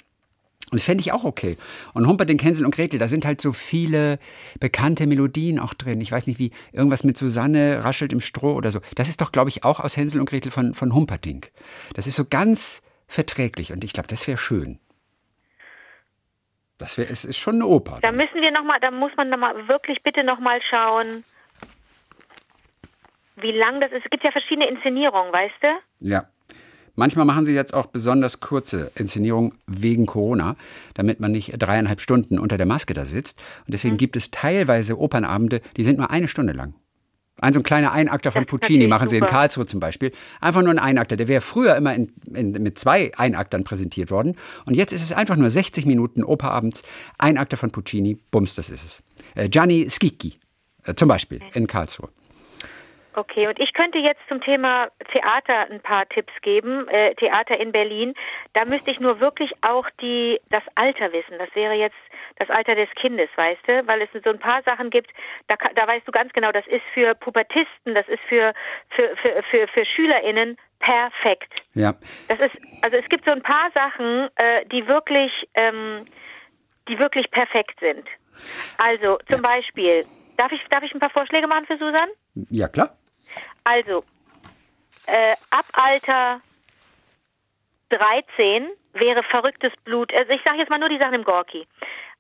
Und das fände ich auch okay. Und Humperdinck, Hänsel und Gretel, da sind halt so viele bekannte Melodien auch drin. Ich weiß nicht wie, irgendwas mit Susanne raschelt im Stroh oder so. Das ist doch, glaube ich, auch aus Hänsel und Gretel von, von Humperdinck. Das ist so ganz verträglich und ich glaube, das wäre schön. Das wäre, es ist schon eine Oper. Da müssen wir noch mal, da muss man noch mal wirklich bitte noch mal schauen, wie lang das ist. Es gibt ja verschiedene Inszenierungen, weißt du? Ja. Manchmal machen sie jetzt auch besonders kurze Inszenierungen wegen Corona, damit man nicht dreieinhalb Stunden unter der Maske da sitzt. Und deswegen gibt es teilweise Opernabende, die sind nur eine Stunde lang. Ein so ein kleiner Einakter von Puccini machen sie in. Karlsruhe zum Beispiel. Einfach nur ein Einakter. Der wäre früher immer in, in, mit zwei Einaktern präsentiert worden. Und jetzt ist es einfach nur 60 Minuten Operabends. Einakter von Puccini. Bums, das ist es. Äh, Gianni Schicchi äh, zum Beispiel in Karlsruhe. Okay, und ich könnte jetzt zum Thema Theater ein paar Tipps geben. Äh, Theater in Berlin. Da müsste ich nur wirklich auch die das Alter wissen. Das wäre jetzt das Alter des Kindes, weißt du? Weil es so ein paar Sachen gibt, da, da weißt du ganz genau, das ist für Pubertisten, das ist für, für, für, für, für SchülerInnen perfekt. Ja. Das ist, also es gibt so ein paar Sachen, äh, die wirklich, ähm, die wirklich perfekt sind. Also zum Beispiel, darf ich, darf ich ein paar Vorschläge machen für Susan? Ja, klar. Also, äh, ab Alter 13 wäre verrücktes Blut, also ich sage jetzt mal nur die Sachen im Gorki,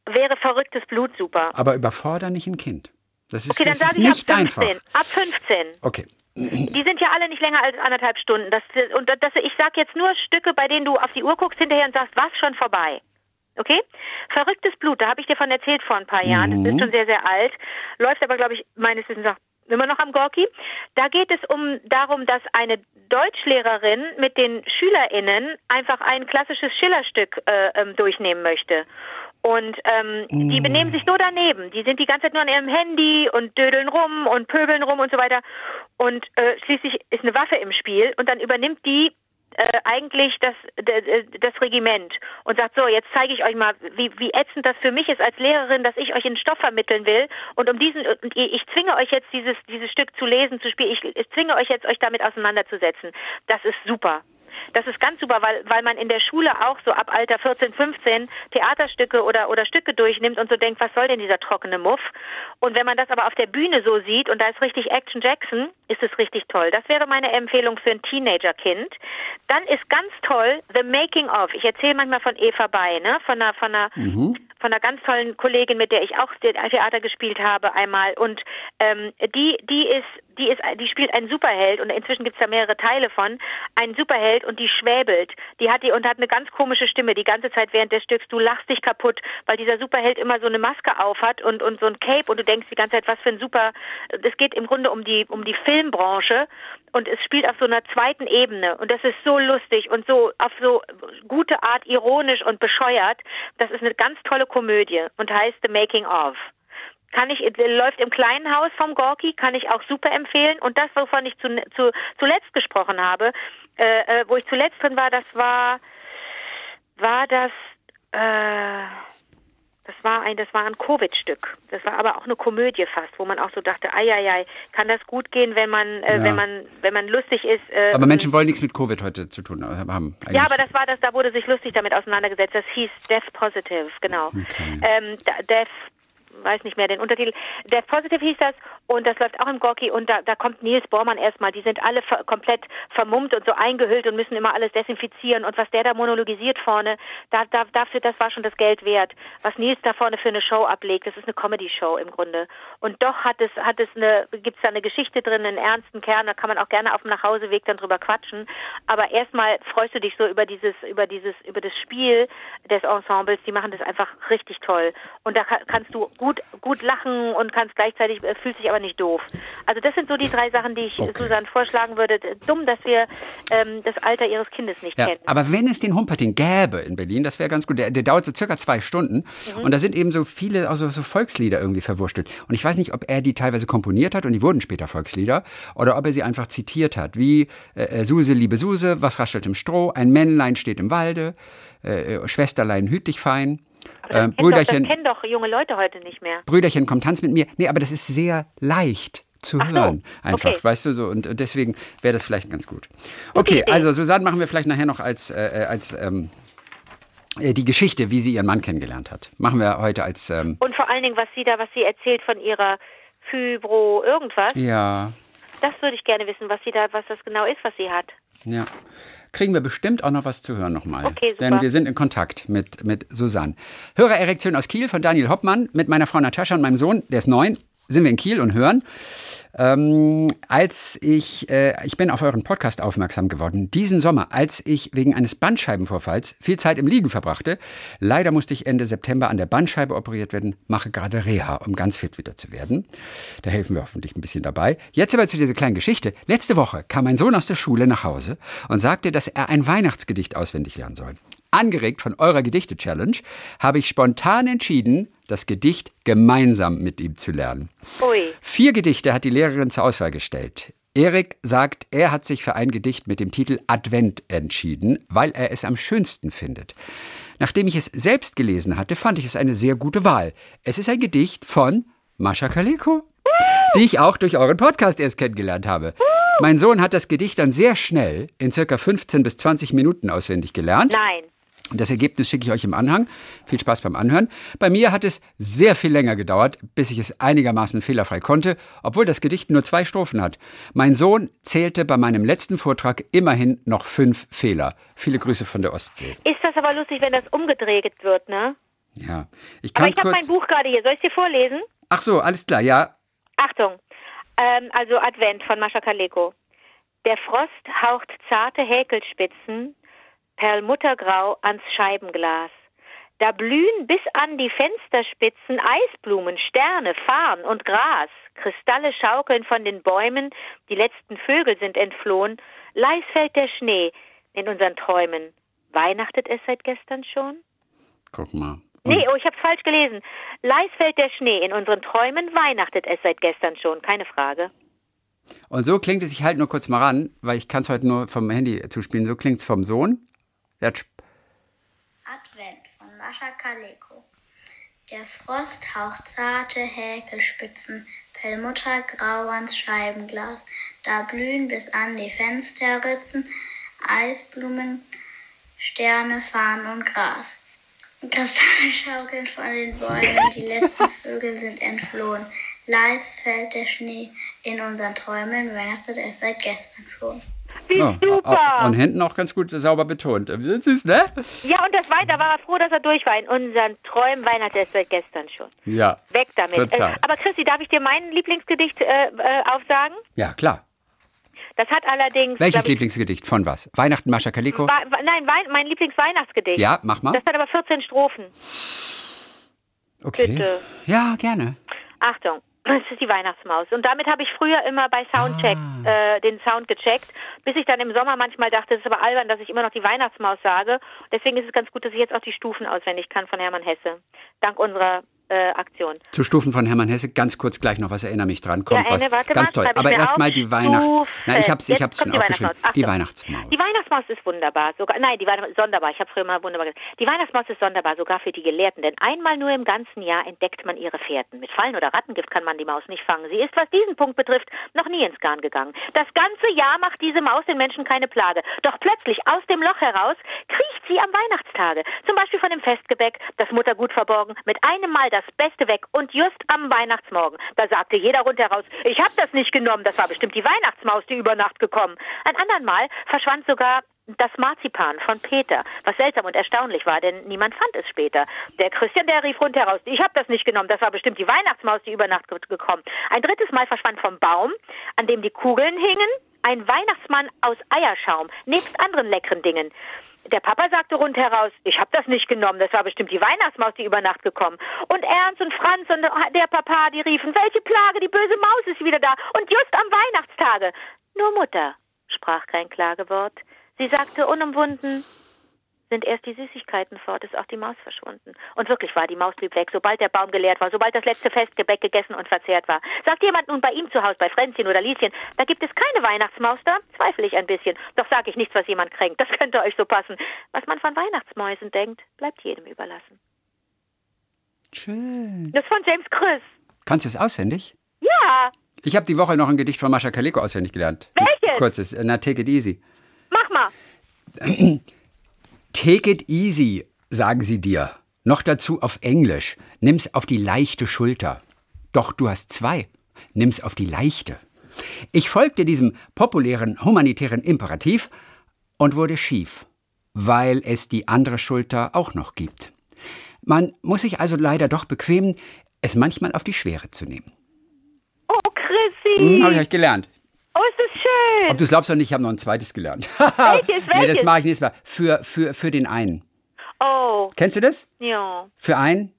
wäre verrücktes Blut super. Aber überfordere nicht ein Kind. Das ist, Okay, dann das ist sage ich ab nicht 15. einfach. Ab 15. Okay. Die sind ja alle nicht länger als anderthalb Stunden. Das, und das, ich sage jetzt nur Stücke, bei denen du auf die Uhr guckst hinterher und sagst, was schon vorbei. Okay? Verrücktes Blut, da habe ich dir von erzählt vor ein paar Jahren. Das ist schon sehr, sehr alt. Läuft aber, glaube ich, meines Wissens nach immer noch am Gorki. Da geht es um darum, dass eine Deutschlehrerin mit den SchülerInnen einfach ein klassisches Schillerstück äh, ähm, durchnehmen möchte. Und ähm, die benehmen sich so daneben. Die sind die ganze Zeit nur an ihrem Handy und dödeln rum und pöbeln rum und so weiter. Und äh, schließlich ist eine Waffe im Spiel und dann übernimmt die äh, eigentlich das, d- das Regiment und sagt, so, jetzt zeige ich euch mal, wie, wie ätzend das für mich ist als Lehrerin, dass ich euch einen Stoff vermitteln will und um diesen, und ich ich zwinge euch jetzt dieses, dieses Stück zu lesen, zu spielen, ich, ich zwinge euch jetzt euch damit auseinanderzusetzen. Das ist super. Das ist ganz super, weil, weil man in der Schule auch so ab Alter 14, 15 Theaterstücke oder, oder Stücke durchnimmt und so denkt, was soll denn dieser trockene Muff? Und wenn man das aber auf der Bühne so sieht und da ist richtig Action Jackson, ist es richtig toll. Das wäre meine Empfehlung für ein Teenagerkind. Dann ist ganz toll The Making of. Ich erzähle manchmal von Eva Bay, ne? Von einer, von einer, von einer ganz tollen Kollegin, mit der ich auch Theater gespielt habe einmal. Und ähm, die, die ist, die ist, die spielt einen Superheld und inzwischen gibt's da mehrere Teile von. Einen Superheld und die schwäbelt. Die hat die und hat eine ganz komische Stimme die ganze Zeit während des Stücks. Du lachst dich kaputt, weil dieser Superheld immer so eine Maske aufhat und und so ein Cape und du denkst die ganze Zeit, was für ein super. Es geht im Grunde um die um die Filmbranche und es spielt auf so einer zweiten Ebene und das ist so lustig und so auf so gute Art ironisch und bescheuert. Das ist eine ganz tolle Komödie und heißt The Making of. Kann ich, läuft im kleinen Haus vom Gorki, kann ich auch super empfehlen. Und das, wovon ich zu, zu, zuletzt gesprochen habe, äh, äh, wo ich zuletzt drin war, das war, war das, äh, das war ein, das war ein Covid-Stück. Das war aber auch eine Komödie fast, wo man auch so dachte, ei, ei, ei, kann das gut gehen, wenn man, äh, Ja. wenn man, wenn man lustig ist. Äh, Aber Menschen wollen nichts mit Covid heute zu tun haben. ja, eigentlich. aber das war das, da wurde sich lustig damit auseinandergesetzt. Das hieß Death Positive, genau. Okay. Ähm, Death, weiß nicht mehr den Untertitel. Der Positive hieß das und das läuft auch im Gorki und da, da kommt Nils Bormann erstmal. Die sind alle ver komplett vermummt und so eingehüllt und müssen immer alles desinfizieren und was der da monologisiert vorne, da, da, dafür, das war schon das Geld wert. Was Nils da vorne für eine Show ablegt, das ist eine Comedy-Show im Grunde. Und doch hat es, hat es eine, gibt's da eine Geschichte drin, einen ernsten Kern, da kann man auch gerne auf dem Nachhauseweg dann drüber quatschen. Aber erstmal freust du dich so über dieses, über dieses, über das Spiel des Ensembles, die machen das einfach richtig toll. Und da kannst du gut, gut lachen und kannst gleichzeitig, äh, fühlst dich aber nicht doof. Also das sind so die drei Sachen, die ich okay. Susanne vorschlagen würde. Dumm, dass wir ähm, das Alter ihres Kindes nicht ja, kennen. Aber wenn es den Humperting gäbe in Berlin, das wäre ganz gut. Der, der, dauert so circa zwei Stunden mhm. und da sind eben so viele, also so Volkslieder irgendwie verwurstelt. Und ich weiß nicht, ob er die teilweise komponiert hat und die wurden später Volkslieder oder ob er sie einfach zitiert hat. Wie äh, äh Suse, liebe Suse, was raschelt im Stroh, ein Männlein steht im Walde, äh, äh Schwesterlein, hüt dich fein. Äh, Brüderchen, doch, das kennen doch junge Leute heute nicht mehr. Brüderchen, komm, tanz mit mir. Nee, aber das ist sehr leicht zu Ach hören. So, einfach, okay. weißt du so. Und deswegen wäre das vielleicht ganz gut. Okay, okay, also Susanne machen wir vielleicht nachher noch als, äh, äh, als ähm, äh, die Geschichte, wie sie ihren Mann kennengelernt hat. Machen wir heute als. Ähm, Und vor allen Dingen, was sie da, was sie erzählt von ihrer Fibro irgendwas. Ja. Das würde ich gerne wissen, was sie da, was das genau ist, was sie hat. Ja kriegen wir bestimmt auch noch was zu hören nochmal. Okay, super. Denn wir sind in Kontakt mit, mit Susanne. Hörererektion aus Kiel von Daniel Hoppmann mit meiner Frau Natascha und meinem Sohn, der ist neun, sind wir in Kiel und hören. Ähm, als ich, äh, ich bin auf euren Podcast aufmerksam geworden, diesen Sommer, als ich wegen eines Bandscheibenvorfalls viel Zeit im Liegen verbrachte. Leider musste ich Ende September an der Bandscheibe operiert werden, mache gerade Reha, um ganz fit wieder zu werden. Da helfen wir hoffentlich ein bisschen dabei. Jetzt aber zu dieser kleinen Geschichte. Letzte Woche kam mein Sohn aus der Schule nach Hause und sagte, dass er ein Weihnachtsgedicht auswendig lernen soll. Angeregt von eurer Gedichte-Challenge habe ich spontan entschieden, das Gedicht gemeinsam mit ihm zu lernen. Ui. Vier Gedichte hat die Lehrerin zur Auswahl gestellt. Erik sagt, er hat sich für ein Gedicht mit dem Titel Advent entschieden, weil er es am schönsten findet. Nachdem ich es selbst gelesen hatte, fand ich es eine sehr gute Wahl. Es ist ein Gedicht von Mascha Kaleko, die ich auch durch euren Podcast erst kennengelernt habe. Mein Sohn hat das Gedicht dann sehr schnell in circa 15 bis 20 Minuten auswendig gelernt. Nein. Das Ergebnis schicke ich euch im Anhang. Viel Spaß beim Anhören. Bei mir hat es sehr viel länger gedauert, bis ich es einigermaßen fehlerfrei konnte, obwohl das Gedicht nur zwei Strophen hat. Mein Sohn zählte bei meinem letzten Vortrag immerhin noch fünf Fehler. Viele Grüße von der Ostsee. Ist das aber lustig, wenn das umgedreht wird, ne? Ja. Ich kann aber ich habe mein Buch gerade hier. Soll ich dir vorlesen? Ach so, alles klar, ja. Achtung. Ähm, also Advent von Mascha Kaleko. Der Frost haucht zarte Häkelspitzen perlmuttergrau ans Scheibenglas. Da blühen bis an die Fensterspitzen Eisblumen, Sterne, Farn und Gras. Kristalle schaukeln von den Bäumen, die letzten Vögel sind entflohen. Leis fällt der Schnee in unseren Träumen. Weihnachtet es seit gestern schon? Guck mal. Und nee, oh, ich hab's falsch gelesen. Leis fällt der Schnee in unseren Träumen, weihnachtet es seit gestern schon, keine Frage. Und so klingt es, ich halte nur kurz mal ran, weil ich kann es heute nur vom Handy zuspielen, so klingt es vom Sohn. Advent von Mascha Kaleko. Der Frost haucht zarte Häkelspitzen, Perlmuttergrau ans Scheibenglas. Da blühen bis an die Fensterritzen Eisblumen, Sterne, Farn und Gras. Kristalle schaukeln von den Bäumen, die letzten Vögel sind entflohen. Leis fällt der Schnee in unseren Träumen, weihnachtet es seit gestern schon. Wie oh, super. Und hinten auch ganz gut sauber betont. Süß, ne? Ja, und das da war er froh, dass er durch war. In unseren Träumen weihnachten es seit gestern schon. Ja. Weg damit. Total. Äh, aber Christi, darf ich dir mein Lieblingsgedicht äh, äh, aufsagen? Ja, klar. Das hat allerdings. Welches Lieblingsgedicht? Von was? Weihnachten Mascha Kaliko? nein, Wein, mein Lieblingsweihnachtsgedicht. Ja, mach mal. Das hat aber 14 Strophen. Okay. Bitte. Ja, gerne. Achtung. Das ist die Weihnachtsmaus. Und damit habe ich früher immer bei Soundcheck ah. äh, den Sound gecheckt, bis ich dann im Sommer manchmal dachte, es ist aber albern, dass ich immer noch die Weihnachtsmaus sage. Deswegen ist es ganz gut, dass ich jetzt auch die Stufen auswendig kann von Hermann Hesse. Dank unserer äh, Aktion. Zu Stufen von Hermann Hesse ganz kurz gleich noch was erinnere mich dran. Kommt ja, Enne, was ganz toll. Aber erstmal die Weihnachts. Na, ich hab's, ich hab's schon aufgeschrieben. Die Weihnachtsmaus. Die Weihnachtsmaus ist wunderbar. Sogar, nein, die Weihnachts sonderbar. Ich habe früher mal wunderbar gesagt. Die Weihnachtsmaus ist sonderbar, sogar für die Gelehrten. Denn einmal nur im ganzen Jahr entdeckt man ihre Fährten. Mit Fallen oder Rattengift kann man die Maus nicht fangen. Sie ist, was diesen Punkt betrifft, noch nie ins Garn gegangen. Das ganze Jahr macht diese Maus den Menschen keine Plage. Doch plötzlich aus dem Loch heraus kriecht wie am Weihnachtstage. Zum Beispiel von dem Festgebäck, das Mutter gut verborgen, mit einem Mal das Beste weg und just am Weihnachtsmorgen. Da sagte jeder rundheraus, ich hab das nicht genommen, das war bestimmt die Weihnachtsmaus, die über Nacht gekommen. Ein andern Mal verschwand sogar das Marzipan von Peter, was seltsam und erstaunlich war, denn niemand fand es später. Der Christian, der rief rundheraus, ich habe das nicht genommen, das war bestimmt die Weihnachtsmaus, die über Nacht gekommen. Ein drittes Mal verschwand vom Baum, an dem die Kugeln hingen, ein Weihnachtsmann aus Eierschaum, nebst anderen leckeren Dingen. Der Papa sagte rundheraus, ich habe das nicht genommen, das war bestimmt die Weihnachtsmaus, die über Nacht gekommen. Und Ernst und Franz und der Papa, die riefen, welche Plage, die böse Maus ist wieder da und just am Weihnachtstage. Nur Mutter sprach kein Klagewort. Sie sagte unumwunden, sind erst die Süßigkeiten fort, ist auch die Maus verschwunden. Und wirklich war die Maus blieb weg, sobald der Baum geleert war, sobald das letzte Festgebäck gegessen und verzehrt war. Sagt jemand nun bei ihm zu Hause, bei Fränzchen oder Lieschen, da gibt es keine Weihnachtsmaus da? Zweifle ich ein bisschen. Doch sage ich nichts, was jemand kränkt. Das könnte euch so passen. Was man von Weihnachtsmäusen denkt, bleibt jedem überlassen. Schön. Das ist von James Chris. Kannst du es auswendig? Ja. Ich habe die Woche noch ein Gedicht von Mascha Kaleko auswendig gelernt. Welches? Kurzes. äh, Na, take it easy. Mach mal. Take it easy, sagen sie dir. Noch dazu auf Englisch. Nimm's auf die leichte Schulter. Doch du hast zwei. Nimm's auf die leichte. Ich folgte diesem populären humanitären Imperativ und wurde schief, weil es die andere Schulter auch noch gibt. Man muss sich also leider doch bequemen, es manchmal auf die Schwere zu nehmen. Oh, Chrissy. Hm, habe ich euch gelernt. Oh, ist das schön. Ob du es glaubst oder nicht, ich habe noch ein zweites gelernt. Welches, Nee, das welches? mache ich nächstes Mal. Für, für, für den einen. Oh, Kennst du das? ja. Für einen?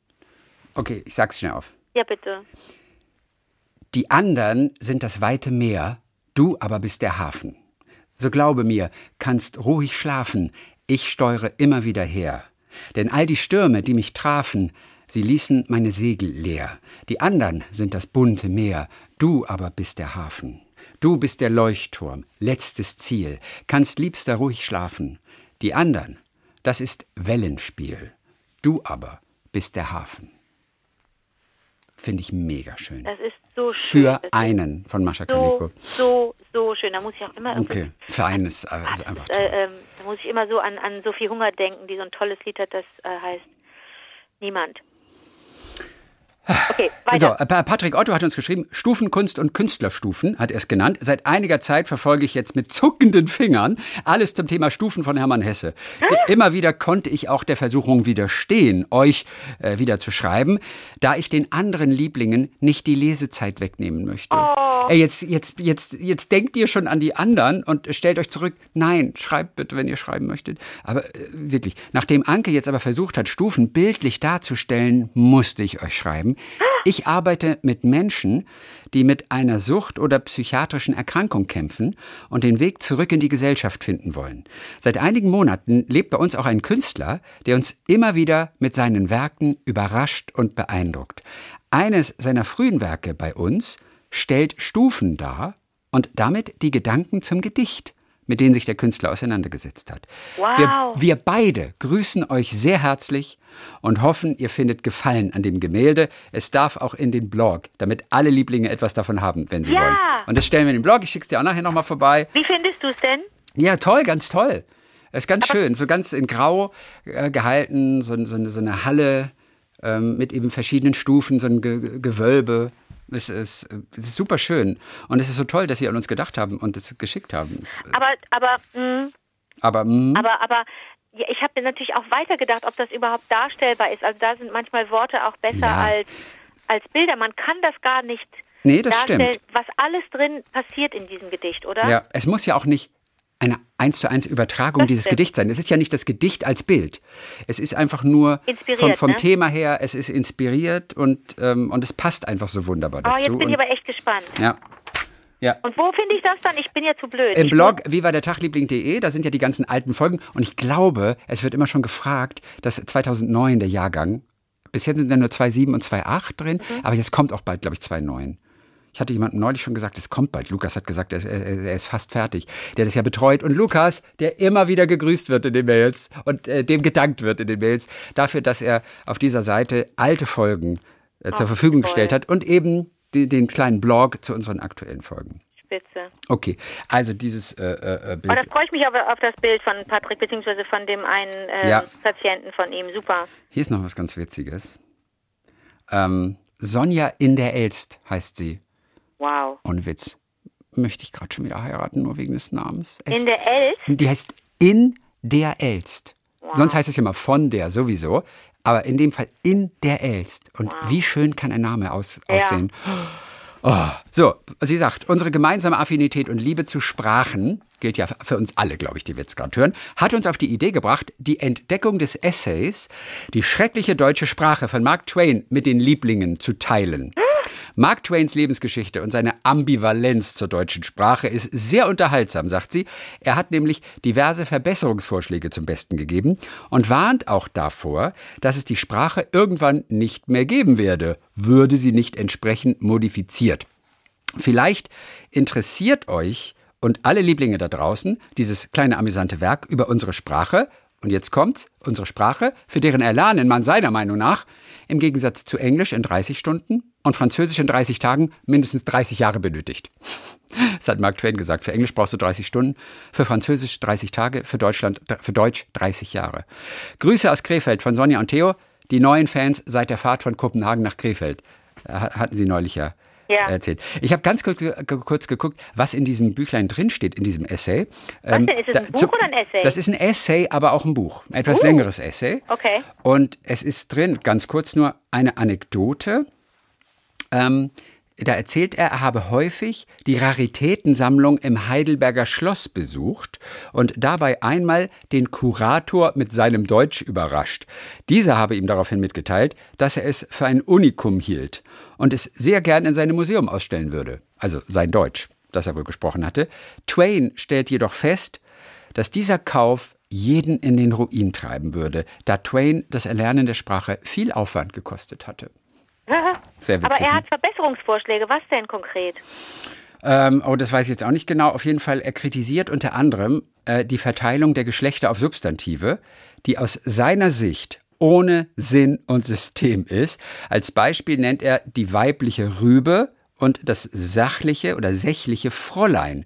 Okay, ich sag's schnell auf. Ja, bitte. Die anderen sind das weite Meer, du aber bist der Hafen. So glaube mir, kannst ruhig schlafen, ich steuere immer wieder her. Denn all die Stürme, die mich trafen, sie ließen meine Segel leer. Die anderen sind das bunte Meer, du aber bist der Hafen. Du bist der Leuchtturm, letztes Ziel, kannst liebster ruhig schlafen. Die anderen, das ist Wellenspiel. Du aber bist der Hafen. Finde ich mega schön. Das ist so schön. Für einen von Mascha so, Kaleko. so, so schön. Da muss ich auch immer Okay, für einen ist, äh, Ah, ist das einfach ist, toll. äh, ähm, da muss ich immer so an, an Sophie Hunger denken, die so ein tolles Lied hat, das äh, heißt Niemand. Okay, So, weiter. äh, Patrick Otto hat uns geschrieben, Stufenkunst und Künstlerstufen hat er es genannt. Seit einiger Zeit verfolge ich jetzt mit zuckenden Fingern alles zum Thema Stufen von Hermann Hesse. Immer wieder konnte ich auch der Versuchung widerstehen, euch äh, wieder zu schreiben, da ich den anderen Lieblingen nicht die Lesezeit wegnehmen möchte. Ey, jetzt, jetzt, jetzt, jetzt denkt ihr schon an die anderen und stellt euch zurück. Nein, schreibt bitte, wenn ihr schreiben möchtet. Aber äh, wirklich, nachdem Anke jetzt aber versucht hat, Stufen bildlich darzustellen, musste ich euch schreiben. Ich arbeite mit Menschen, die mit einer Sucht oder psychiatrischen Erkrankung kämpfen und den Weg zurück in die Gesellschaft finden wollen. Seit einigen Monaten lebt bei uns auch ein Künstler, der uns immer wieder mit seinen Werken überrascht und beeindruckt. Eines seiner frühen Werke bei uns stellt Stufen dar und damit die Gedanken zum Gedicht, mit denen sich der Künstler auseinandergesetzt hat. Wow. Wir, wir beide grüßen euch sehr herzlich und hoffen, ihr findet Gefallen an dem Gemälde. Es darf auch in den Blog, damit alle Lieblinge etwas davon haben, wenn sie Ja. wollen. Und das stellen wir in den Blog. Ich schick's dir auch nachher nochmal vorbei. Wie findest du es denn? Ja, toll, ganz toll. Es ist ganz schön, so ganz in Grau äh, gehalten, so, so, so eine Halle ähm, mit eben verschiedenen Stufen, so ein Ge Gewölbe. Es ist, es ist super schön. Und es ist so toll, dass Sie an uns gedacht haben und es geschickt haben. Es, Aber, aber, mh, aber, mh, aber, aber, ja, ich habe mir natürlich auch weitergedacht, ob das überhaupt darstellbar ist. Also da sind manchmal Worte auch besser Ja. als, als Bilder. Man kann das gar nicht Nee, das darstellen, stimmt. was alles drin passiert in diesem Gedicht, oder? Ja, es muss ja auch nicht eine eins zu eins Übertragung Das dieses stimmt. Gedichts sein. Es ist ja nicht das Gedicht als Bild. Es ist einfach nur Inspiriert, vom, ne? Thema her, es ist inspiriert und, ähm, und es passt einfach so wunderbar Oh, dazu. jetzt bin ich und, aber echt gespannt. ja. Ja. Und wo finde ich das dann? Ich bin ja zu blöd. Im ich Blog viva-der-tagliebling.de, da sind ja die ganzen alten Folgen. Und ich glaube, es wird immer schon gefragt, dass 2009 der Jahrgang, bisher sind ja nur 2.7 und 2.8 drin, Mhm. aber jetzt kommt auch bald, glaube ich, 2.9. Ich hatte jemandem neulich schon gesagt, es kommt bald. Lukas hat gesagt, er, er, er ist fast fertig. Der das ja betreut. Und Lukas, der immer wieder gegrüßt wird in den Mails und äh, dem gedankt wird in den Mails, dafür, dass er auf dieser Seite alte Folgen äh, zur Ach, Verfügung toll. gestellt hat und eben die, den kleinen Blog zu unseren aktuellen Folgen. Spitze. Okay, also dieses äh, äh, Aber Bild. da freue ich mich aber auf das Bild von Patrick, beziehungsweise von dem einen äh, Ja. Patienten von ihm. Super. Hier ist noch was ganz Witziges. Ähm, Sonja in der Elst heißt sie. Wow. Ohne Witz. Möchte ich gerade schon wieder heiraten, nur wegen des Namens. Echt? In der Elf? Die heißt in der Elst. Sonst heißt es ja mal von der sowieso. Aber in dem Fall in der Elst. Und wie schön kann ein Name aus, Ja. aussehen. Oh. So, sie sagt, unsere gemeinsame Affinität und Liebe zu Sprachen, gilt ja für uns alle, glaube ich, die wir jetzt gerade hören, hat uns auf die Idee gebracht, die Entdeckung des Essays, die schreckliche deutsche Sprache von Mark Twain mit den Lieblingen zu teilen. Mark Twains Lebensgeschichte und seine Ambivalenz zur deutschen Sprache ist sehr unterhaltsam, sagt sie. Er hat nämlich diverse Verbesserungsvorschläge zum Besten gegeben und warnt auch davor, dass es die Sprache irgendwann nicht mehr geben werde, würde sie nicht entsprechend modifiziert. Vielleicht interessiert euch und alle Lieblinge da draußen dieses kleine amüsante Werk über unsere Sprache. Und jetzt kommt's, unsere Sprache, für deren Erlernen man seiner Meinung nach im Gegensatz zu Englisch in 30 Stunden und Französisch in 30 Tagen mindestens 30 Jahre benötigt. Das hat Mark Twain gesagt. Für Englisch brauchst du 30 Stunden, für Französisch 30 Tage, für Deutschland, für Deutsch 30 Jahre. Grüße aus Krefeld von Sonja und Theo, die neuen Fans seit der Fahrt von Kopenhagen nach Krefeld. Äh, Hatten sie neulich ja, Ja. erzählt. Ich habe ganz kurz, kurz geguckt, was in diesem Büchlein drinsteht, in diesem Essay. Was Ähm, denn? Ist es da- ein Buch zum- oder ein Essay? Das ist ein Essay, aber auch ein Buch. Ein etwas Uh. längeres Essay. Okay. Und es ist drin, ganz kurz nur, eine Anekdote. Ähm, da erzählt er, er habe häufig die Raritätensammlung im Heidelberger Schloss besucht und dabei einmal den Kurator mit seinem Deutsch überrascht. Dieser habe ihm daraufhin mitgeteilt, dass er es für ein Unikum hielt und es sehr gern in seinem Museum ausstellen würde. Also sein Deutsch, das er wohl gesprochen hatte. Twain stellt jedoch fest, dass dieser Kauf jeden in den Ruin treiben würde, da Twain das Erlernen der Sprache viel Aufwand gekostet hatte. Sehr Aber witzig, er ne? hat Verbesserungsvorschläge. Was denn konkret? Ähm, oh, das weiß ich jetzt auch nicht genau. Auf jeden Fall, er kritisiert unter anderem äh, die Verteilung der Geschlechter auf Substantive, die aus seiner Sicht ohne Sinn und System ist. Als Beispiel nennt er die weibliche Rübe und das sachliche oder sächliche Fräulein.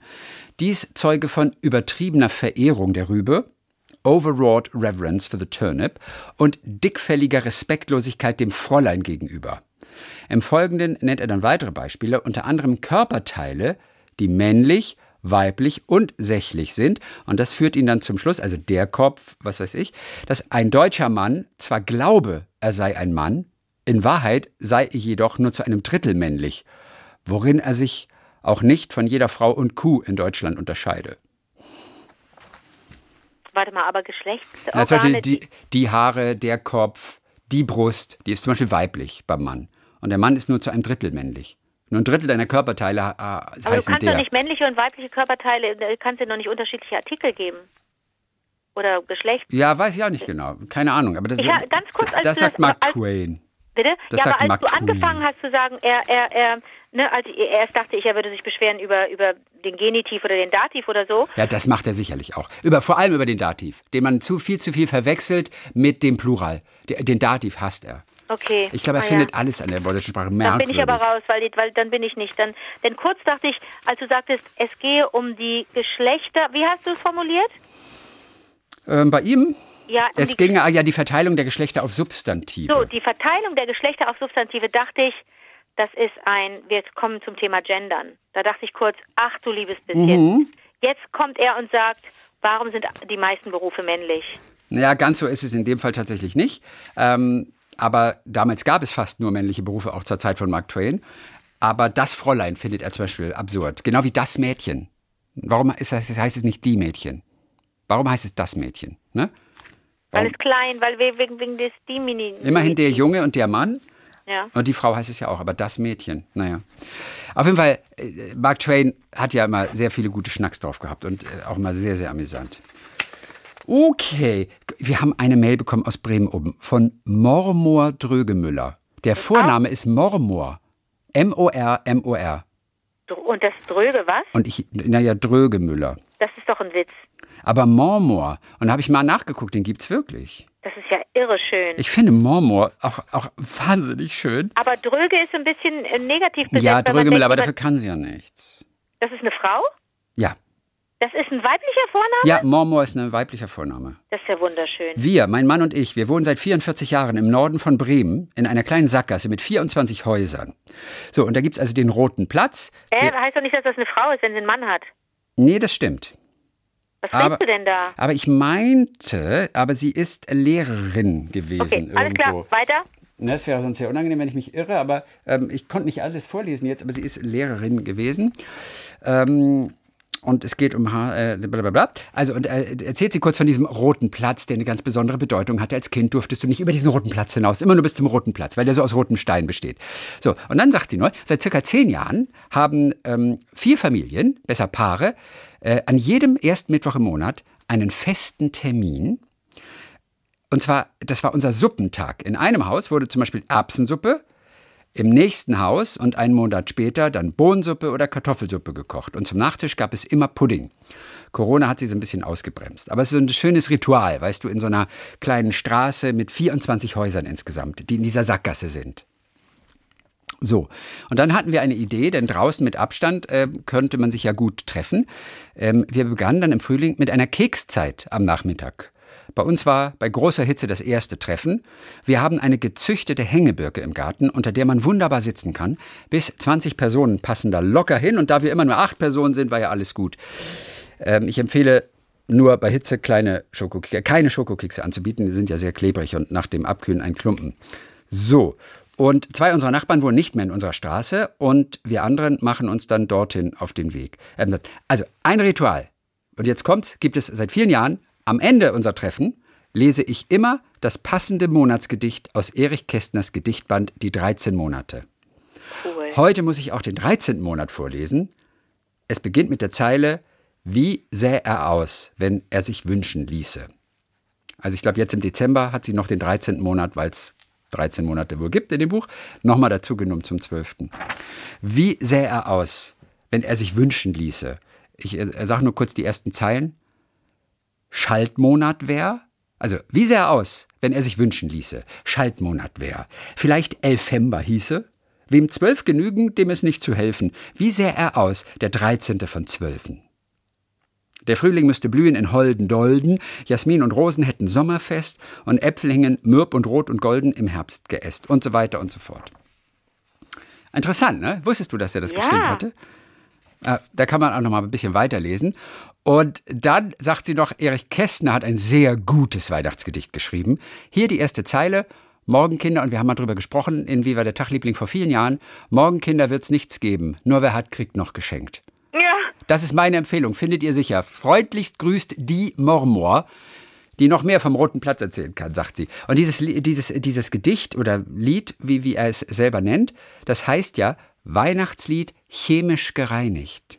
Dies zeuge von übertriebener Verehrung der Rübe, overwrought reverence for the turnip und dickfälliger Respektlosigkeit dem Fräulein gegenüber. Im Folgenden nennt er dann weitere Beispiele, unter anderem Körperteile, die männlich, weiblich und sächlich sind. Und das führt ihn dann zum Schluss, also der Kopf, was weiß ich, dass ein deutscher Mann zwar glaube, er sei ein Mann, in Wahrheit sei er jedoch nur zu einem Drittel männlich, worin er sich auch nicht von jeder Frau und Kuh in Deutschland unterscheide. Warte mal, aber Ja, zum Geschlechtsorgane... Beispiel die, die Haare, der Kopf, die Brust, die ist zum Beispiel weiblich beim Mann. Und der Mann ist nur zu einem Drittel männlich. Nur ein Drittel deiner Körperteile äh, aber du heißen kannst der. doch nicht männliche und weibliche Körperteile, äh, kannst dir noch nicht unterschiedliche Artikel geben. Oder Geschlecht. ja, weiß ich auch nicht genau. Keine Ahnung. Aber das, Ich ha- ganz kurz, das du sagt das- Mark als- Twain. Bitte? Das ja, aber als Mark du Twain. angefangen hast zu sagen, er, er, er, ne, als ich erst dachte ich, er würde sich beschweren über, über den Genitiv oder den Dativ oder so. Ja, das macht er sicherlich auch. Über, vor allem über den Dativ, den man zu viel zu viel verwechselt mit dem Plural. Den Dativ hasst er. Okay. Ich glaube, er Ah, findet ja. alles an der deutschen Sprache Dann merkwürdig. bin ich aber raus, weil, weil dann bin ich nicht. Dann, denn kurz dachte ich, als du sagtest, es gehe um die Geschlechter, wie hast du es formuliert? Ähm, bei ihm, Ja, um es die, ging ah, ja die Verteilung der Geschlechter auf Substantive. so, die Verteilung der Geschlechter auf Substantive dachte ich, das ist ein, wir kommen zum Thema Gendern. Da dachte ich kurz, ach du liebes bisschen. Mhm. Jetzt kommt er und sagt, warum sind die meisten Berufe männlich? Ja, ganz so ist es in dem Fall tatsächlich nicht. Ähm, aber damals gab es fast nur männliche Berufe, auch zur Zeit von Mark Twain. Aber das Fräulein findet er zum Beispiel absurd. Genau wie das Mädchen. Warum ist das, heißt es nicht die Mädchen? Warum heißt es das Mädchen? Ne? Weil es klein, weil wir wegen, wegen des Dimini. Immerhin der Junge und der Mann. Ja. Und die Frau heißt es ja auch, aber das Mädchen, naja. Auf jeden Fall, äh, Mark Twain hat ja immer sehr viele gute Schnacks drauf gehabt und äh, auch immer sehr, sehr amüsant. Okay, wir haben eine Mail bekommen aus Bremen oben von Mormor Drögemüller. Der Vorname ist Mormor. M-O-R, M-O-R. Und das Dröge, was? Und ich, naja, Drögemüller. Das ist doch ein Witz. Aber Mormor, und da habe ich mal nachgeguckt, den gibt's wirklich. Das ist ja irre schön. Ich finde Mormor auch, auch wahnsinnig schön. aber Dröge ist ein bisschen äh, negativ besetzt. Ja, Drögemüller, aber dafür kann sie ja nichts. Das ist eine Frau? Das ist ein weiblicher Vorname? Ja, Mormor ist ein weiblicher Vorname. Das ist ja wunderschön. Wir, mein Mann und ich, wir wohnen seit 44 Jahren im Norden von Bremen in einer kleinen Sackgasse mit 24 Häusern. So, und da gibt's also den Roten Platz. Äh, heißt doch nicht, dass das eine Frau ist, wenn sie einen Mann hat. nee, das stimmt. Was Aber- denkst du denn da? Aber ich meinte, aber sie ist Lehrerin gewesen Okay, alles irgendwo. klar. Weiter? Ne, Das wäre sonst sehr unangenehm, wenn ich mich irre, aber ähm, ich konnte nicht alles vorlesen jetzt, aber sie ist Lehrerin gewesen. Ähm, und es geht um Ha- äh, blablabla. Also und äh, erzählt sie kurz von diesem roten Platz, der eine ganz besondere Bedeutung hatte. Als Kind durftest du nicht über diesen roten Platz hinaus, immer nur bis zum roten Platz, weil der so aus rotem Stein besteht. So, und dann sagt sie nur, seit circa zehn Jahren haben ähm, vier Familien, besser Paare, äh, an jedem ersten Mittwoch im Monat einen festen Termin, und zwar, das war unser Suppentag. In einem Haus wurde zum Beispiel Erbsensuppe, im nächsten Haus und einen Monat später dann Bohnensuppe oder Kartoffelsuppe gekocht. Und zum Nachtisch gab es immer Pudding. Corona hat sie so ein bisschen ausgebremst. Aber es ist so ein schönes Ritual, weißt du, in so einer kleinen Straße mit 24 Häusern insgesamt, die in dieser Sackgasse sind. So, und dann hatten wir eine Idee, denn draußen mit Abstand äh, könnte man sich ja gut treffen. Ähm, wir begannen dann im Frühling mit einer Kekszeit am Nachmittag. Bei uns war bei großer Hitze das erste Treffen. Wir haben eine gezüchtete Hängebirke im Garten, unter der man wunderbar sitzen kann. Bis 20 Personen passen da locker hin und da wir immer nur acht Personen sind, war ja alles gut. Ähm, ich empfehle nur bei Hitze kleine Schokokekse, keine Schokokekse anzubieten. Die sind ja sehr klebrig und nach dem Abkühlen ein Klumpen. So. Und zwei unserer Nachbarn wohnen nicht mehr in unserer Straße und wir anderen machen uns dann dorthin auf den Weg. Ähm, Also ein Ritual. Und jetzt kommt's, gibt es seit vielen Jahren. Am Ende unserer Treffen lese ich immer das passende Monatsgedicht aus Erich Kästners Gedichtband Die 13 Monate. Cool. Heute muss ich auch den 13. Monat vorlesen. Es beginnt mit der Zeile, wie sähe er aus, wenn er sich wünschen ließe. Also ich glaube, jetzt im Dezember hat sie noch den 13. Monat, weil es 13 Monate wohl gibt in dem Buch, nochmal dazu genommen zum 12. Wie sähe er aus, wenn er sich wünschen ließe? Ich äh, sage nur kurz die ersten Zeilen. Schaltmonat wäre, also wie sähe er aus, wenn er sich wünschen ließe? Schaltmonat wäre. Vielleicht Elfember hieße. Wem zwölf genügen, dem ist nicht zu helfen. Wie sähe er aus, der 13. von Zwölfen? Der Frühling müsste blühen in holden Dolden, Jasmin und Rosen hätten Sommerfest und Äpfel hingen mürb und rot und golden im Herbst geäst und so weiter und so fort. Interessant, ne? Wusstest du, dass er das Ja. geschrieben hatte? Äh, da kann man auch noch mal ein bisschen weiterlesen. Und dann sagt sie noch, Erich Kästner hat ein sehr gutes Weihnachtsgedicht geschrieben. Hier die erste Zeile. Morgenkinder, und wir haben mal drüber gesprochen, in Wie war der Tagliebling vor vielen Jahren. Morgenkinder wird's nichts geben, nur wer hat, kriegt noch geschenkt. Ja. Das ist meine Empfehlung, findet ihr sicher. Freundlichst grüßt die Mormor, die noch mehr vom Roten Platz erzählen kann, sagt sie. Und dieses, dieses, dieses Gedicht oder Lied, wie, wie er es selber nennt, das heißt ja Weihnachtslied chemisch gereinigt.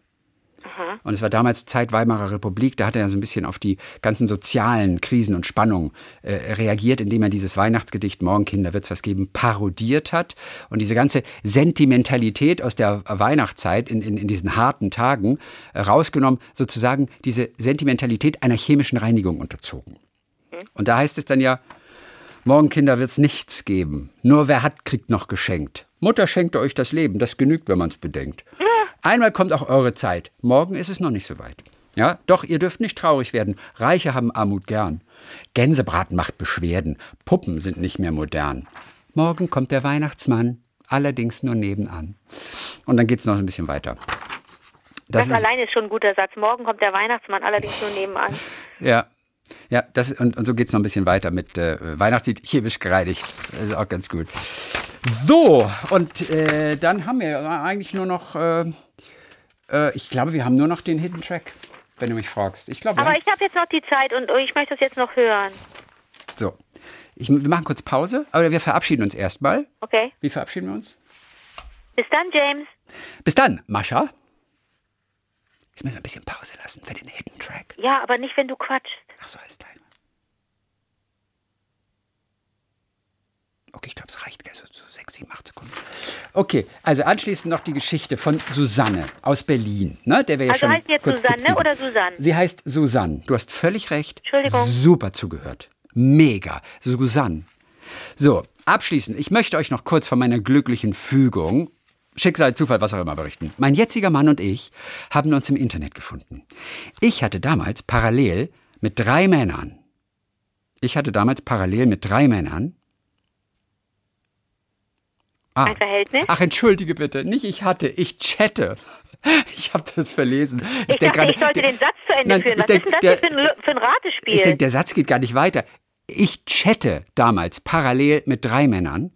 Und es war damals Zeit Weimarer Republik, da hat er ja so ein bisschen auf die ganzen sozialen Krisen und Spannungen äh, reagiert, indem er dieses Weihnachtsgedicht Morgen Kinder wird's was geben parodiert hat und diese ganze Sentimentalität aus der Weihnachtszeit in, in, in diesen harten Tagen äh, rausgenommen, sozusagen diese Sentimentalität einer chemischen Reinigung unterzogen. Und da heißt es dann ja, Morgen, Kinder, wird's nichts geben. Nur wer hat, kriegt noch geschenkt. Mutter schenkte euch das Leben, das genügt, wenn man's bedenkt. Einmal kommt auch eure Zeit. Morgen ist es noch nicht so weit. Ja, doch ihr dürft nicht traurig werden. Reiche haben Armut gern. Gänsebraten macht Beschwerden. Puppen sind nicht mehr modern. Morgen kommt der Weihnachtsmann, allerdings nur nebenan. Und dann geht's noch ein bisschen weiter. Das, ist- allein ist schon ein guter Satz. Morgen kommt der Weihnachtsmann, allerdings nur nebenan. Ja. Ja, das, und, und so geht es noch ein bisschen weiter mit äh, Weihnachtslied chemisch gereinigt. Das ist auch ganz gut. So, und äh, dann haben wir eigentlich nur noch, äh, äh, ich glaube, wir haben nur noch den Hidden Track, wenn du mich fragst. Ich glaube, Aber haben- ich habe jetzt noch die Zeit und ich möchte das jetzt noch hören. so. Ich, wir machen kurz Pause, aber wir verabschieden uns erstmal. Okay? Wie verabschieden wir uns? Bis dann, James. Bis dann, Mascha. Jetzt müssen wir ein bisschen Pause lassen für den Hidden Track. Ja, aber nicht, wenn du quatschst. Ach so, als Timer. Okay, ich glaube, es reicht gell, so, so sechs, sieben, acht Sekunden. Okay, also anschließend noch die Geschichte von Susanne aus Berlin. Ne, der ja Also schon heißt jetzt kurz Susanne Tipps oder Susanne? Sie heißt Susanne. Du hast völlig recht. Entschuldigung. Super zugehört. Mega. Susanne. So, abschließend, ich möchte euch noch kurz von meiner glücklichen Fügung Schicksal, Zufall, was auch immer berichten. Mein jetziger Mann und ich haben uns im Internet gefunden. Ich hatte damals parallel mit drei Männern, ich hatte damals parallel mit drei Männern Ah. Ein Verhältnis? Ach, entschuldige bitte, nicht ich hatte, ich chatte. Ich habe das verlesen. Ich, ich dachte, grade, ich sollte den Satz zu Ende nein, führen. Was denk, ist denn das der, für, ein, für ein Ratespiel? Ich denke, der Satz geht gar nicht weiter. Ich chatte damals parallel mit drei Männern,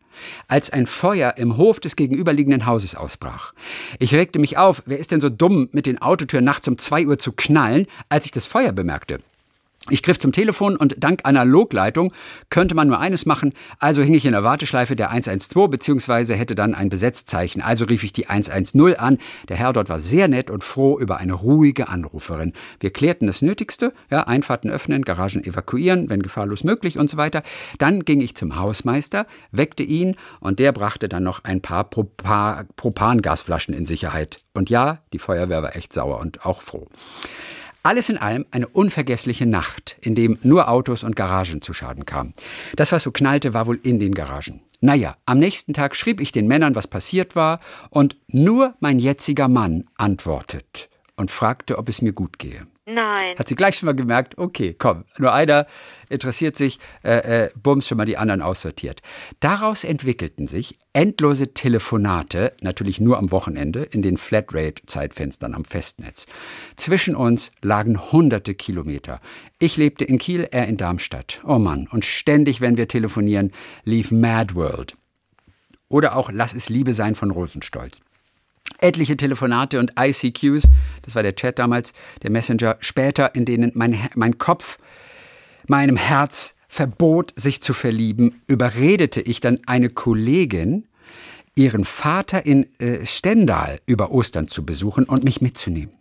als ein Feuer im Hof des gegenüberliegenden Hauses ausbrach. Ich regte mich auf, wer ist denn so dumm, mit den Autotüren nachts um zwei Uhr zu knallen, als ich das Feuer bemerkte. Ich griff zum Telefon und dank Analogleitung könnte man nur eines machen, also hing ich in der Warteschleife der 112 beziehungsweise hätte dann ein Besetzzeichen. Also rief ich die 110 an. Der Herr dort war sehr nett und froh über eine ruhige Anruferin. Wir klärten das Nötigste, ja, Einfahrten öffnen, Garagen evakuieren, wenn gefahrlos möglich und so weiter. Dann ging ich zum Hausmeister, weckte ihn und der brachte dann noch ein paar Propangasflaschen in Sicherheit. Und ja, die Feuerwehr war echt sauer und auch froh. Alles in allem eine unvergessliche Nacht, in dem nur Autos und Garagen zu Schaden kamen. Das, was so knallte, war wohl in den Garagen. Naja, am nächsten Tag schrieb ich den Männern, was passiert war, und nur mein jetziger Mann antwortet und fragte, ob es mir gut gehe. Nein. Hat sie gleich schon mal gemerkt, okay, komm, nur einer interessiert sich, äh, äh, bums, schon mal die anderen aussortiert. Daraus entwickelten sich endlose Telefonate, natürlich nur am Wochenende, in den Flatrate-Zeitfenstern am Festnetz. Zwischen uns lagen hunderte Kilometer. Ich lebte in Kiel, er in Darmstadt. Oh Mann, und ständig, wenn wir telefonieren, lief Mad World. Oder auch Lass es Liebe sein von Rosenstolz etliche Telefonate und ICQs, das war der Chat damals, der Messenger, später, in denen mein, mein Kopf meinem Herz verbot, sich zu verlieben, überredete ich dann eine Kollegin, ihren Vater in äh, Stendal über Ostern zu besuchen und mich mitzunehmen.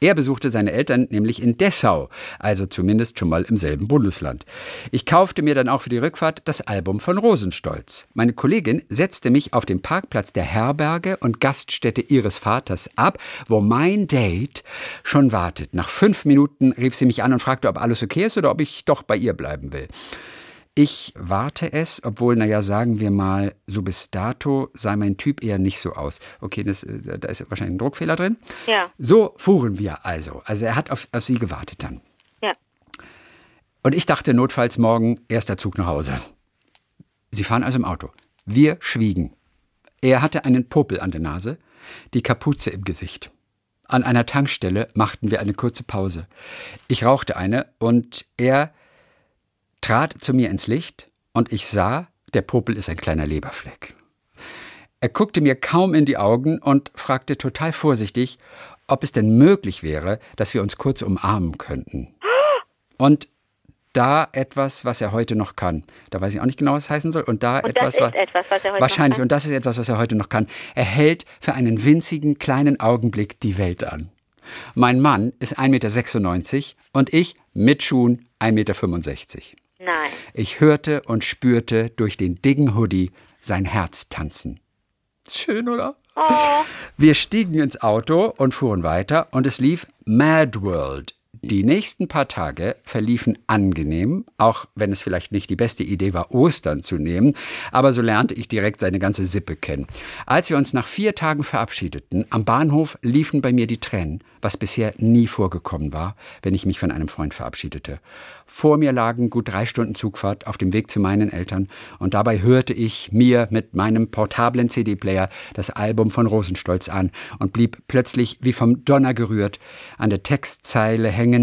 Er besuchte seine Eltern nämlich in Dessau, also zumindest schon mal im selben Bundesland. Ich kaufte mir dann auch für die Rückfahrt das Album von Rosenstolz. Meine Kollegin setzte mich auf dem Parkplatz der Herberge und Gaststätte ihres Vaters ab, wo mein Date schon wartet. Nach fünf Minuten rief sie mich an und fragte, ob alles okay ist oder ob ich doch bei ihr bleiben will. Ich warte es, obwohl, naja, sagen wir mal, so bis dato sah mein Typ eher nicht so aus. Okay, das, äh, da ist wahrscheinlich ein Druckfehler drin. Ja. So fuhren wir also. Also er hat auf, auf sie gewartet dann. Ja. Und ich dachte notfalls morgen erster Zug nach Hause. Sie fahren also im Auto. Wir schwiegen. Er hatte einen Popel an der Nase, die Kapuze im Gesicht. An einer Tankstelle machten wir eine kurze Pause. Ich rauchte eine und er trat zu mir ins Licht und ich sah, der Popel ist ein kleiner Leberfleck. Er guckte mir kaum in die Augen und fragte total vorsichtig, ob es denn möglich wäre, dass wir uns kurz umarmen könnten. Und da etwas, was er heute noch kann. Da weiß ich auch nicht genau, was es heißen soll. Und da und etwas, was, etwas, was wahrscheinlich. Und das ist etwas, was er heute noch kann. Er hält für einen winzigen kleinen Augenblick die Welt an. Mein Mann ist 1,96 Meter und ich mit Schuhen 1,65 Meter. Nein. Ich hörte und spürte durch den dicken Hoodie sein Herz tanzen. Schön, oder? Oh. Wir stiegen ins Auto und fuhren weiter und es lief Mad World die nächsten paar Tage verliefen angenehm, auch wenn es vielleicht nicht die beste Idee war, Ostern zu nehmen, aber so lernte ich direkt seine ganze Sippe kennen. Als wir uns nach vier Tagen verabschiedeten, am Bahnhof liefen bei mir die Tränen, was bisher nie vorgekommen war, wenn ich mich von einem Freund verabschiedete. Vor mir lagen gut drei Stunden Zugfahrt auf dem Weg zu meinen Eltern und dabei hörte ich mir mit meinem portablen CD-Player das Album von Rosenstolz an und blieb plötzlich wie vom Donner gerührt an der Textzeile hängen.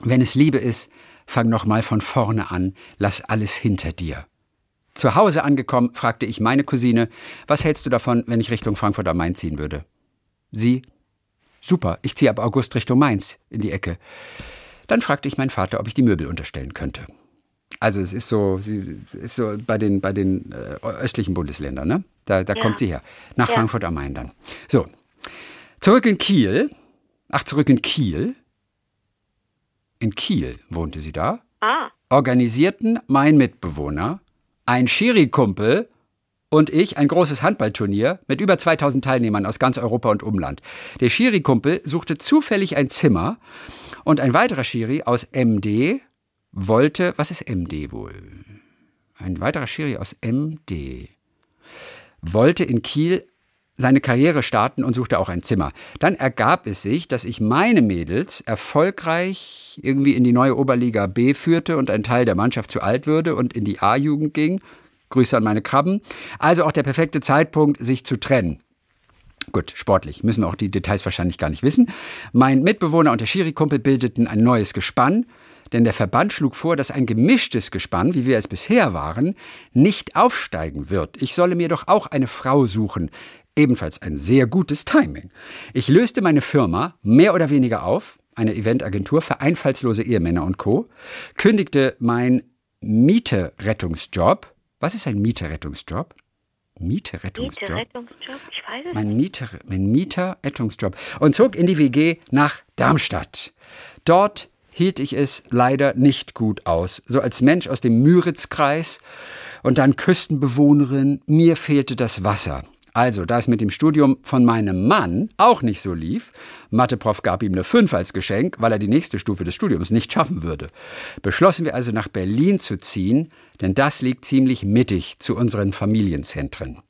Wenn es Liebe ist, fang noch mal von vorne an, lass alles hinter dir. Zu Hause angekommen, fragte ich meine Cousine, was hältst du davon, wenn ich Richtung Frankfurt am Main ziehen würde? Sie, super, ich ziehe ab August Richtung Mainz in die Ecke. Dann fragte ich meinen Vater, ob ich die Möbel unterstellen könnte. Also es ist so, ist so bei den, bei den äh, östlichen Bundesländern, ne? Da, da ja. kommt sie her. Nach ja. Frankfurt am Main dann. So. Zurück in Kiel. Ach, zurück in Kiel. In Kiel wohnte sie da. Ah. Organisierten mein Mitbewohner, ein Schiri-Kumpel und ich ein großes Handballturnier mit über 2000 Teilnehmern aus ganz Europa und Umland. Der Schiri-Kumpel suchte zufällig ein Zimmer und ein weiterer Schiri aus MD wollte, was ist MD wohl? Ein weiterer Schiri aus MD wollte in Kiel seine Karriere starten und suchte auch ein Zimmer. Dann ergab es sich, dass ich meine Mädels erfolgreich irgendwie in die neue Oberliga B führte und ein Teil der Mannschaft zu alt würde und in die A-Jugend ging. Grüße an meine Krabben. Also auch der perfekte Zeitpunkt, sich zu trennen. Gut, sportlich müssen auch die Details wahrscheinlich gar nicht wissen. Mein Mitbewohner und der Schiri-Kumpel bildeten ein neues Gespann, denn der Verband schlug vor, dass ein gemischtes Gespann, wie wir es bisher waren, nicht aufsteigen wird. Ich solle mir doch auch eine Frau suchen. Ebenfalls ein sehr gutes Timing. Ich löste meine Firma mehr oder weniger auf, eine Eventagentur für einfallslose Ehemänner und Co., kündigte mein Mieterettungsjob. Was ist ein Mieterettungsjob? Mieterettungsjob? Mieterettungsjob? Ich weiß es mein Mieter, mein Mieterrettungsjob. Und zog in die WG nach Darmstadt. Dort hielt ich es leider nicht gut aus. So als Mensch aus dem Müritzkreis und dann Küstenbewohnerin, mir fehlte das Wasser. Also, da es mit dem Studium von meinem Mann auch nicht so lief, Matheprof gab ihm eine 5 als Geschenk, weil er die nächste Stufe des Studiums nicht schaffen würde, beschlossen wir also nach Berlin zu ziehen, denn das liegt ziemlich mittig zu unseren Familienzentren.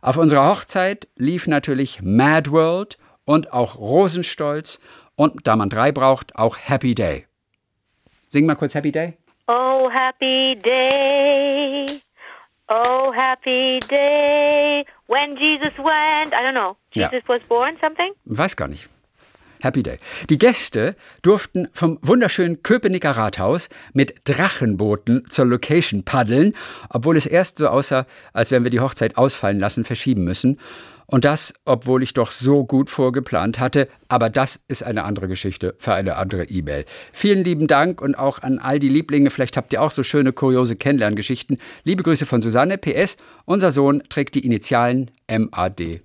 Auf unserer Hochzeit lief natürlich Mad World und auch Rosenstolz und da man drei braucht, auch Happy Day. Sing mal kurz Happy Day. Oh, happy day. Oh, happy day. When Jesus went. I don't know. Ja. Jesus was born, something? Weiß gar nicht. Happy Day. Die Gäste durften vom wunderschönen Köpenicker Rathaus mit Drachenbooten zur Location paddeln, obwohl es erst so aussah, als wären wir die Hochzeit ausfallen lassen, verschieben müssen. Und das, obwohl ich doch so gut vorgeplant hatte. Aber das ist eine andere Geschichte für eine andere E-Mail. Vielen lieben Dank und auch an all die Lieblinge. Vielleicht habt ihr auch so schöne, kuriose Kennenlerngeschichten. Liebe Grüße von Susanne. PS. Unser Sohn trägt die Initialen MAD.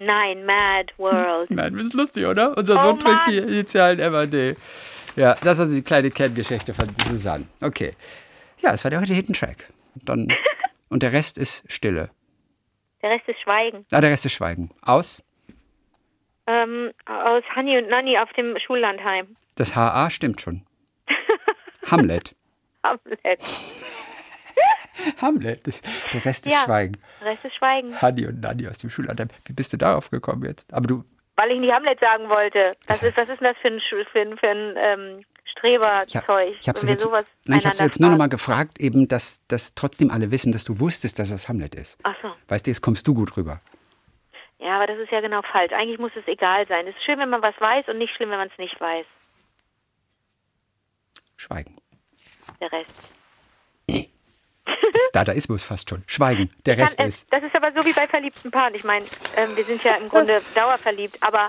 Nein, Mad World. Nein, das ist lustig, oder? Unser Oh Sohn trägt Mann. die Initialen MAD. Ja, das war die kleine Kenngeschichte von Susanne. Okay. Ja, es war der heute Hidden Track. Dann, und der Rest ist Stille. Der Rest ist Schweigen. Ah, der Rest ist Schweigen. Aus. Ähm, aus Hanni und Nanni auf dem Schullandheim. Das HA stimmt schon. Hamlet. Hamlet. Hamlet. Das, der Rest ist Ja. Schweigen. Der Rest ist Schweigen. Hanni und Nanni aus dem Schullandheim. Wie bist du darauf gekommen jetzt? Aber du, Weil ich nicht Hamlet sagen wollte. Das ist, was ist denn das für ein, für ein, für ein ähm, Streberzeug? ich habe jetzt, sowas nein, ich hab's jetzt nur noch mal gefragt, eben, dass, dass trotzdem alle wissen, dass du wusstest, dass es Hamlet ist. Ach so. Weißt du, jetzt kommst du gut rüber. Ja, aber das ist ja genau falsch. Eigentlich muss es egal sein. Es ist schön, wenn man was weiß und nicht schlimm, wenn man es nicht weiß. Schweigen. Der Rest. Das ist Dadaismus fast schon. Schweigen. Der Rest Kann, äh, ist. Das ist aber so wie bei verliebten Paaren. Ich meine, ähm, wir sind ja im Grunde dauerverliebt, aber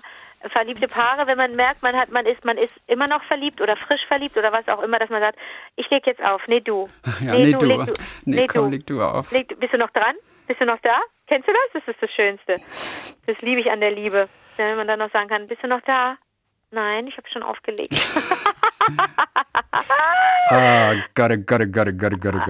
verliebte Paare, wenn man merkt, man hat, man ist, man ist immer noch verliebt oder frisch verliebt oder was auch immer, dass man sagt, ich leg jetzt auf, nee du, Ja, nee, du. leg Nee, komm, leg du auf. Leg, du- bist du noch dran? Bist du noch da? Kennst du das? Das ist das Schönste. Das liebe ich an der Liebe, wenn man dann noch sagen kann, bist du noch da? Nein, ich habe schon aufgelegt. Ah, oh Gott, oh Gott, oh Gott, oh Gott, oh Gott.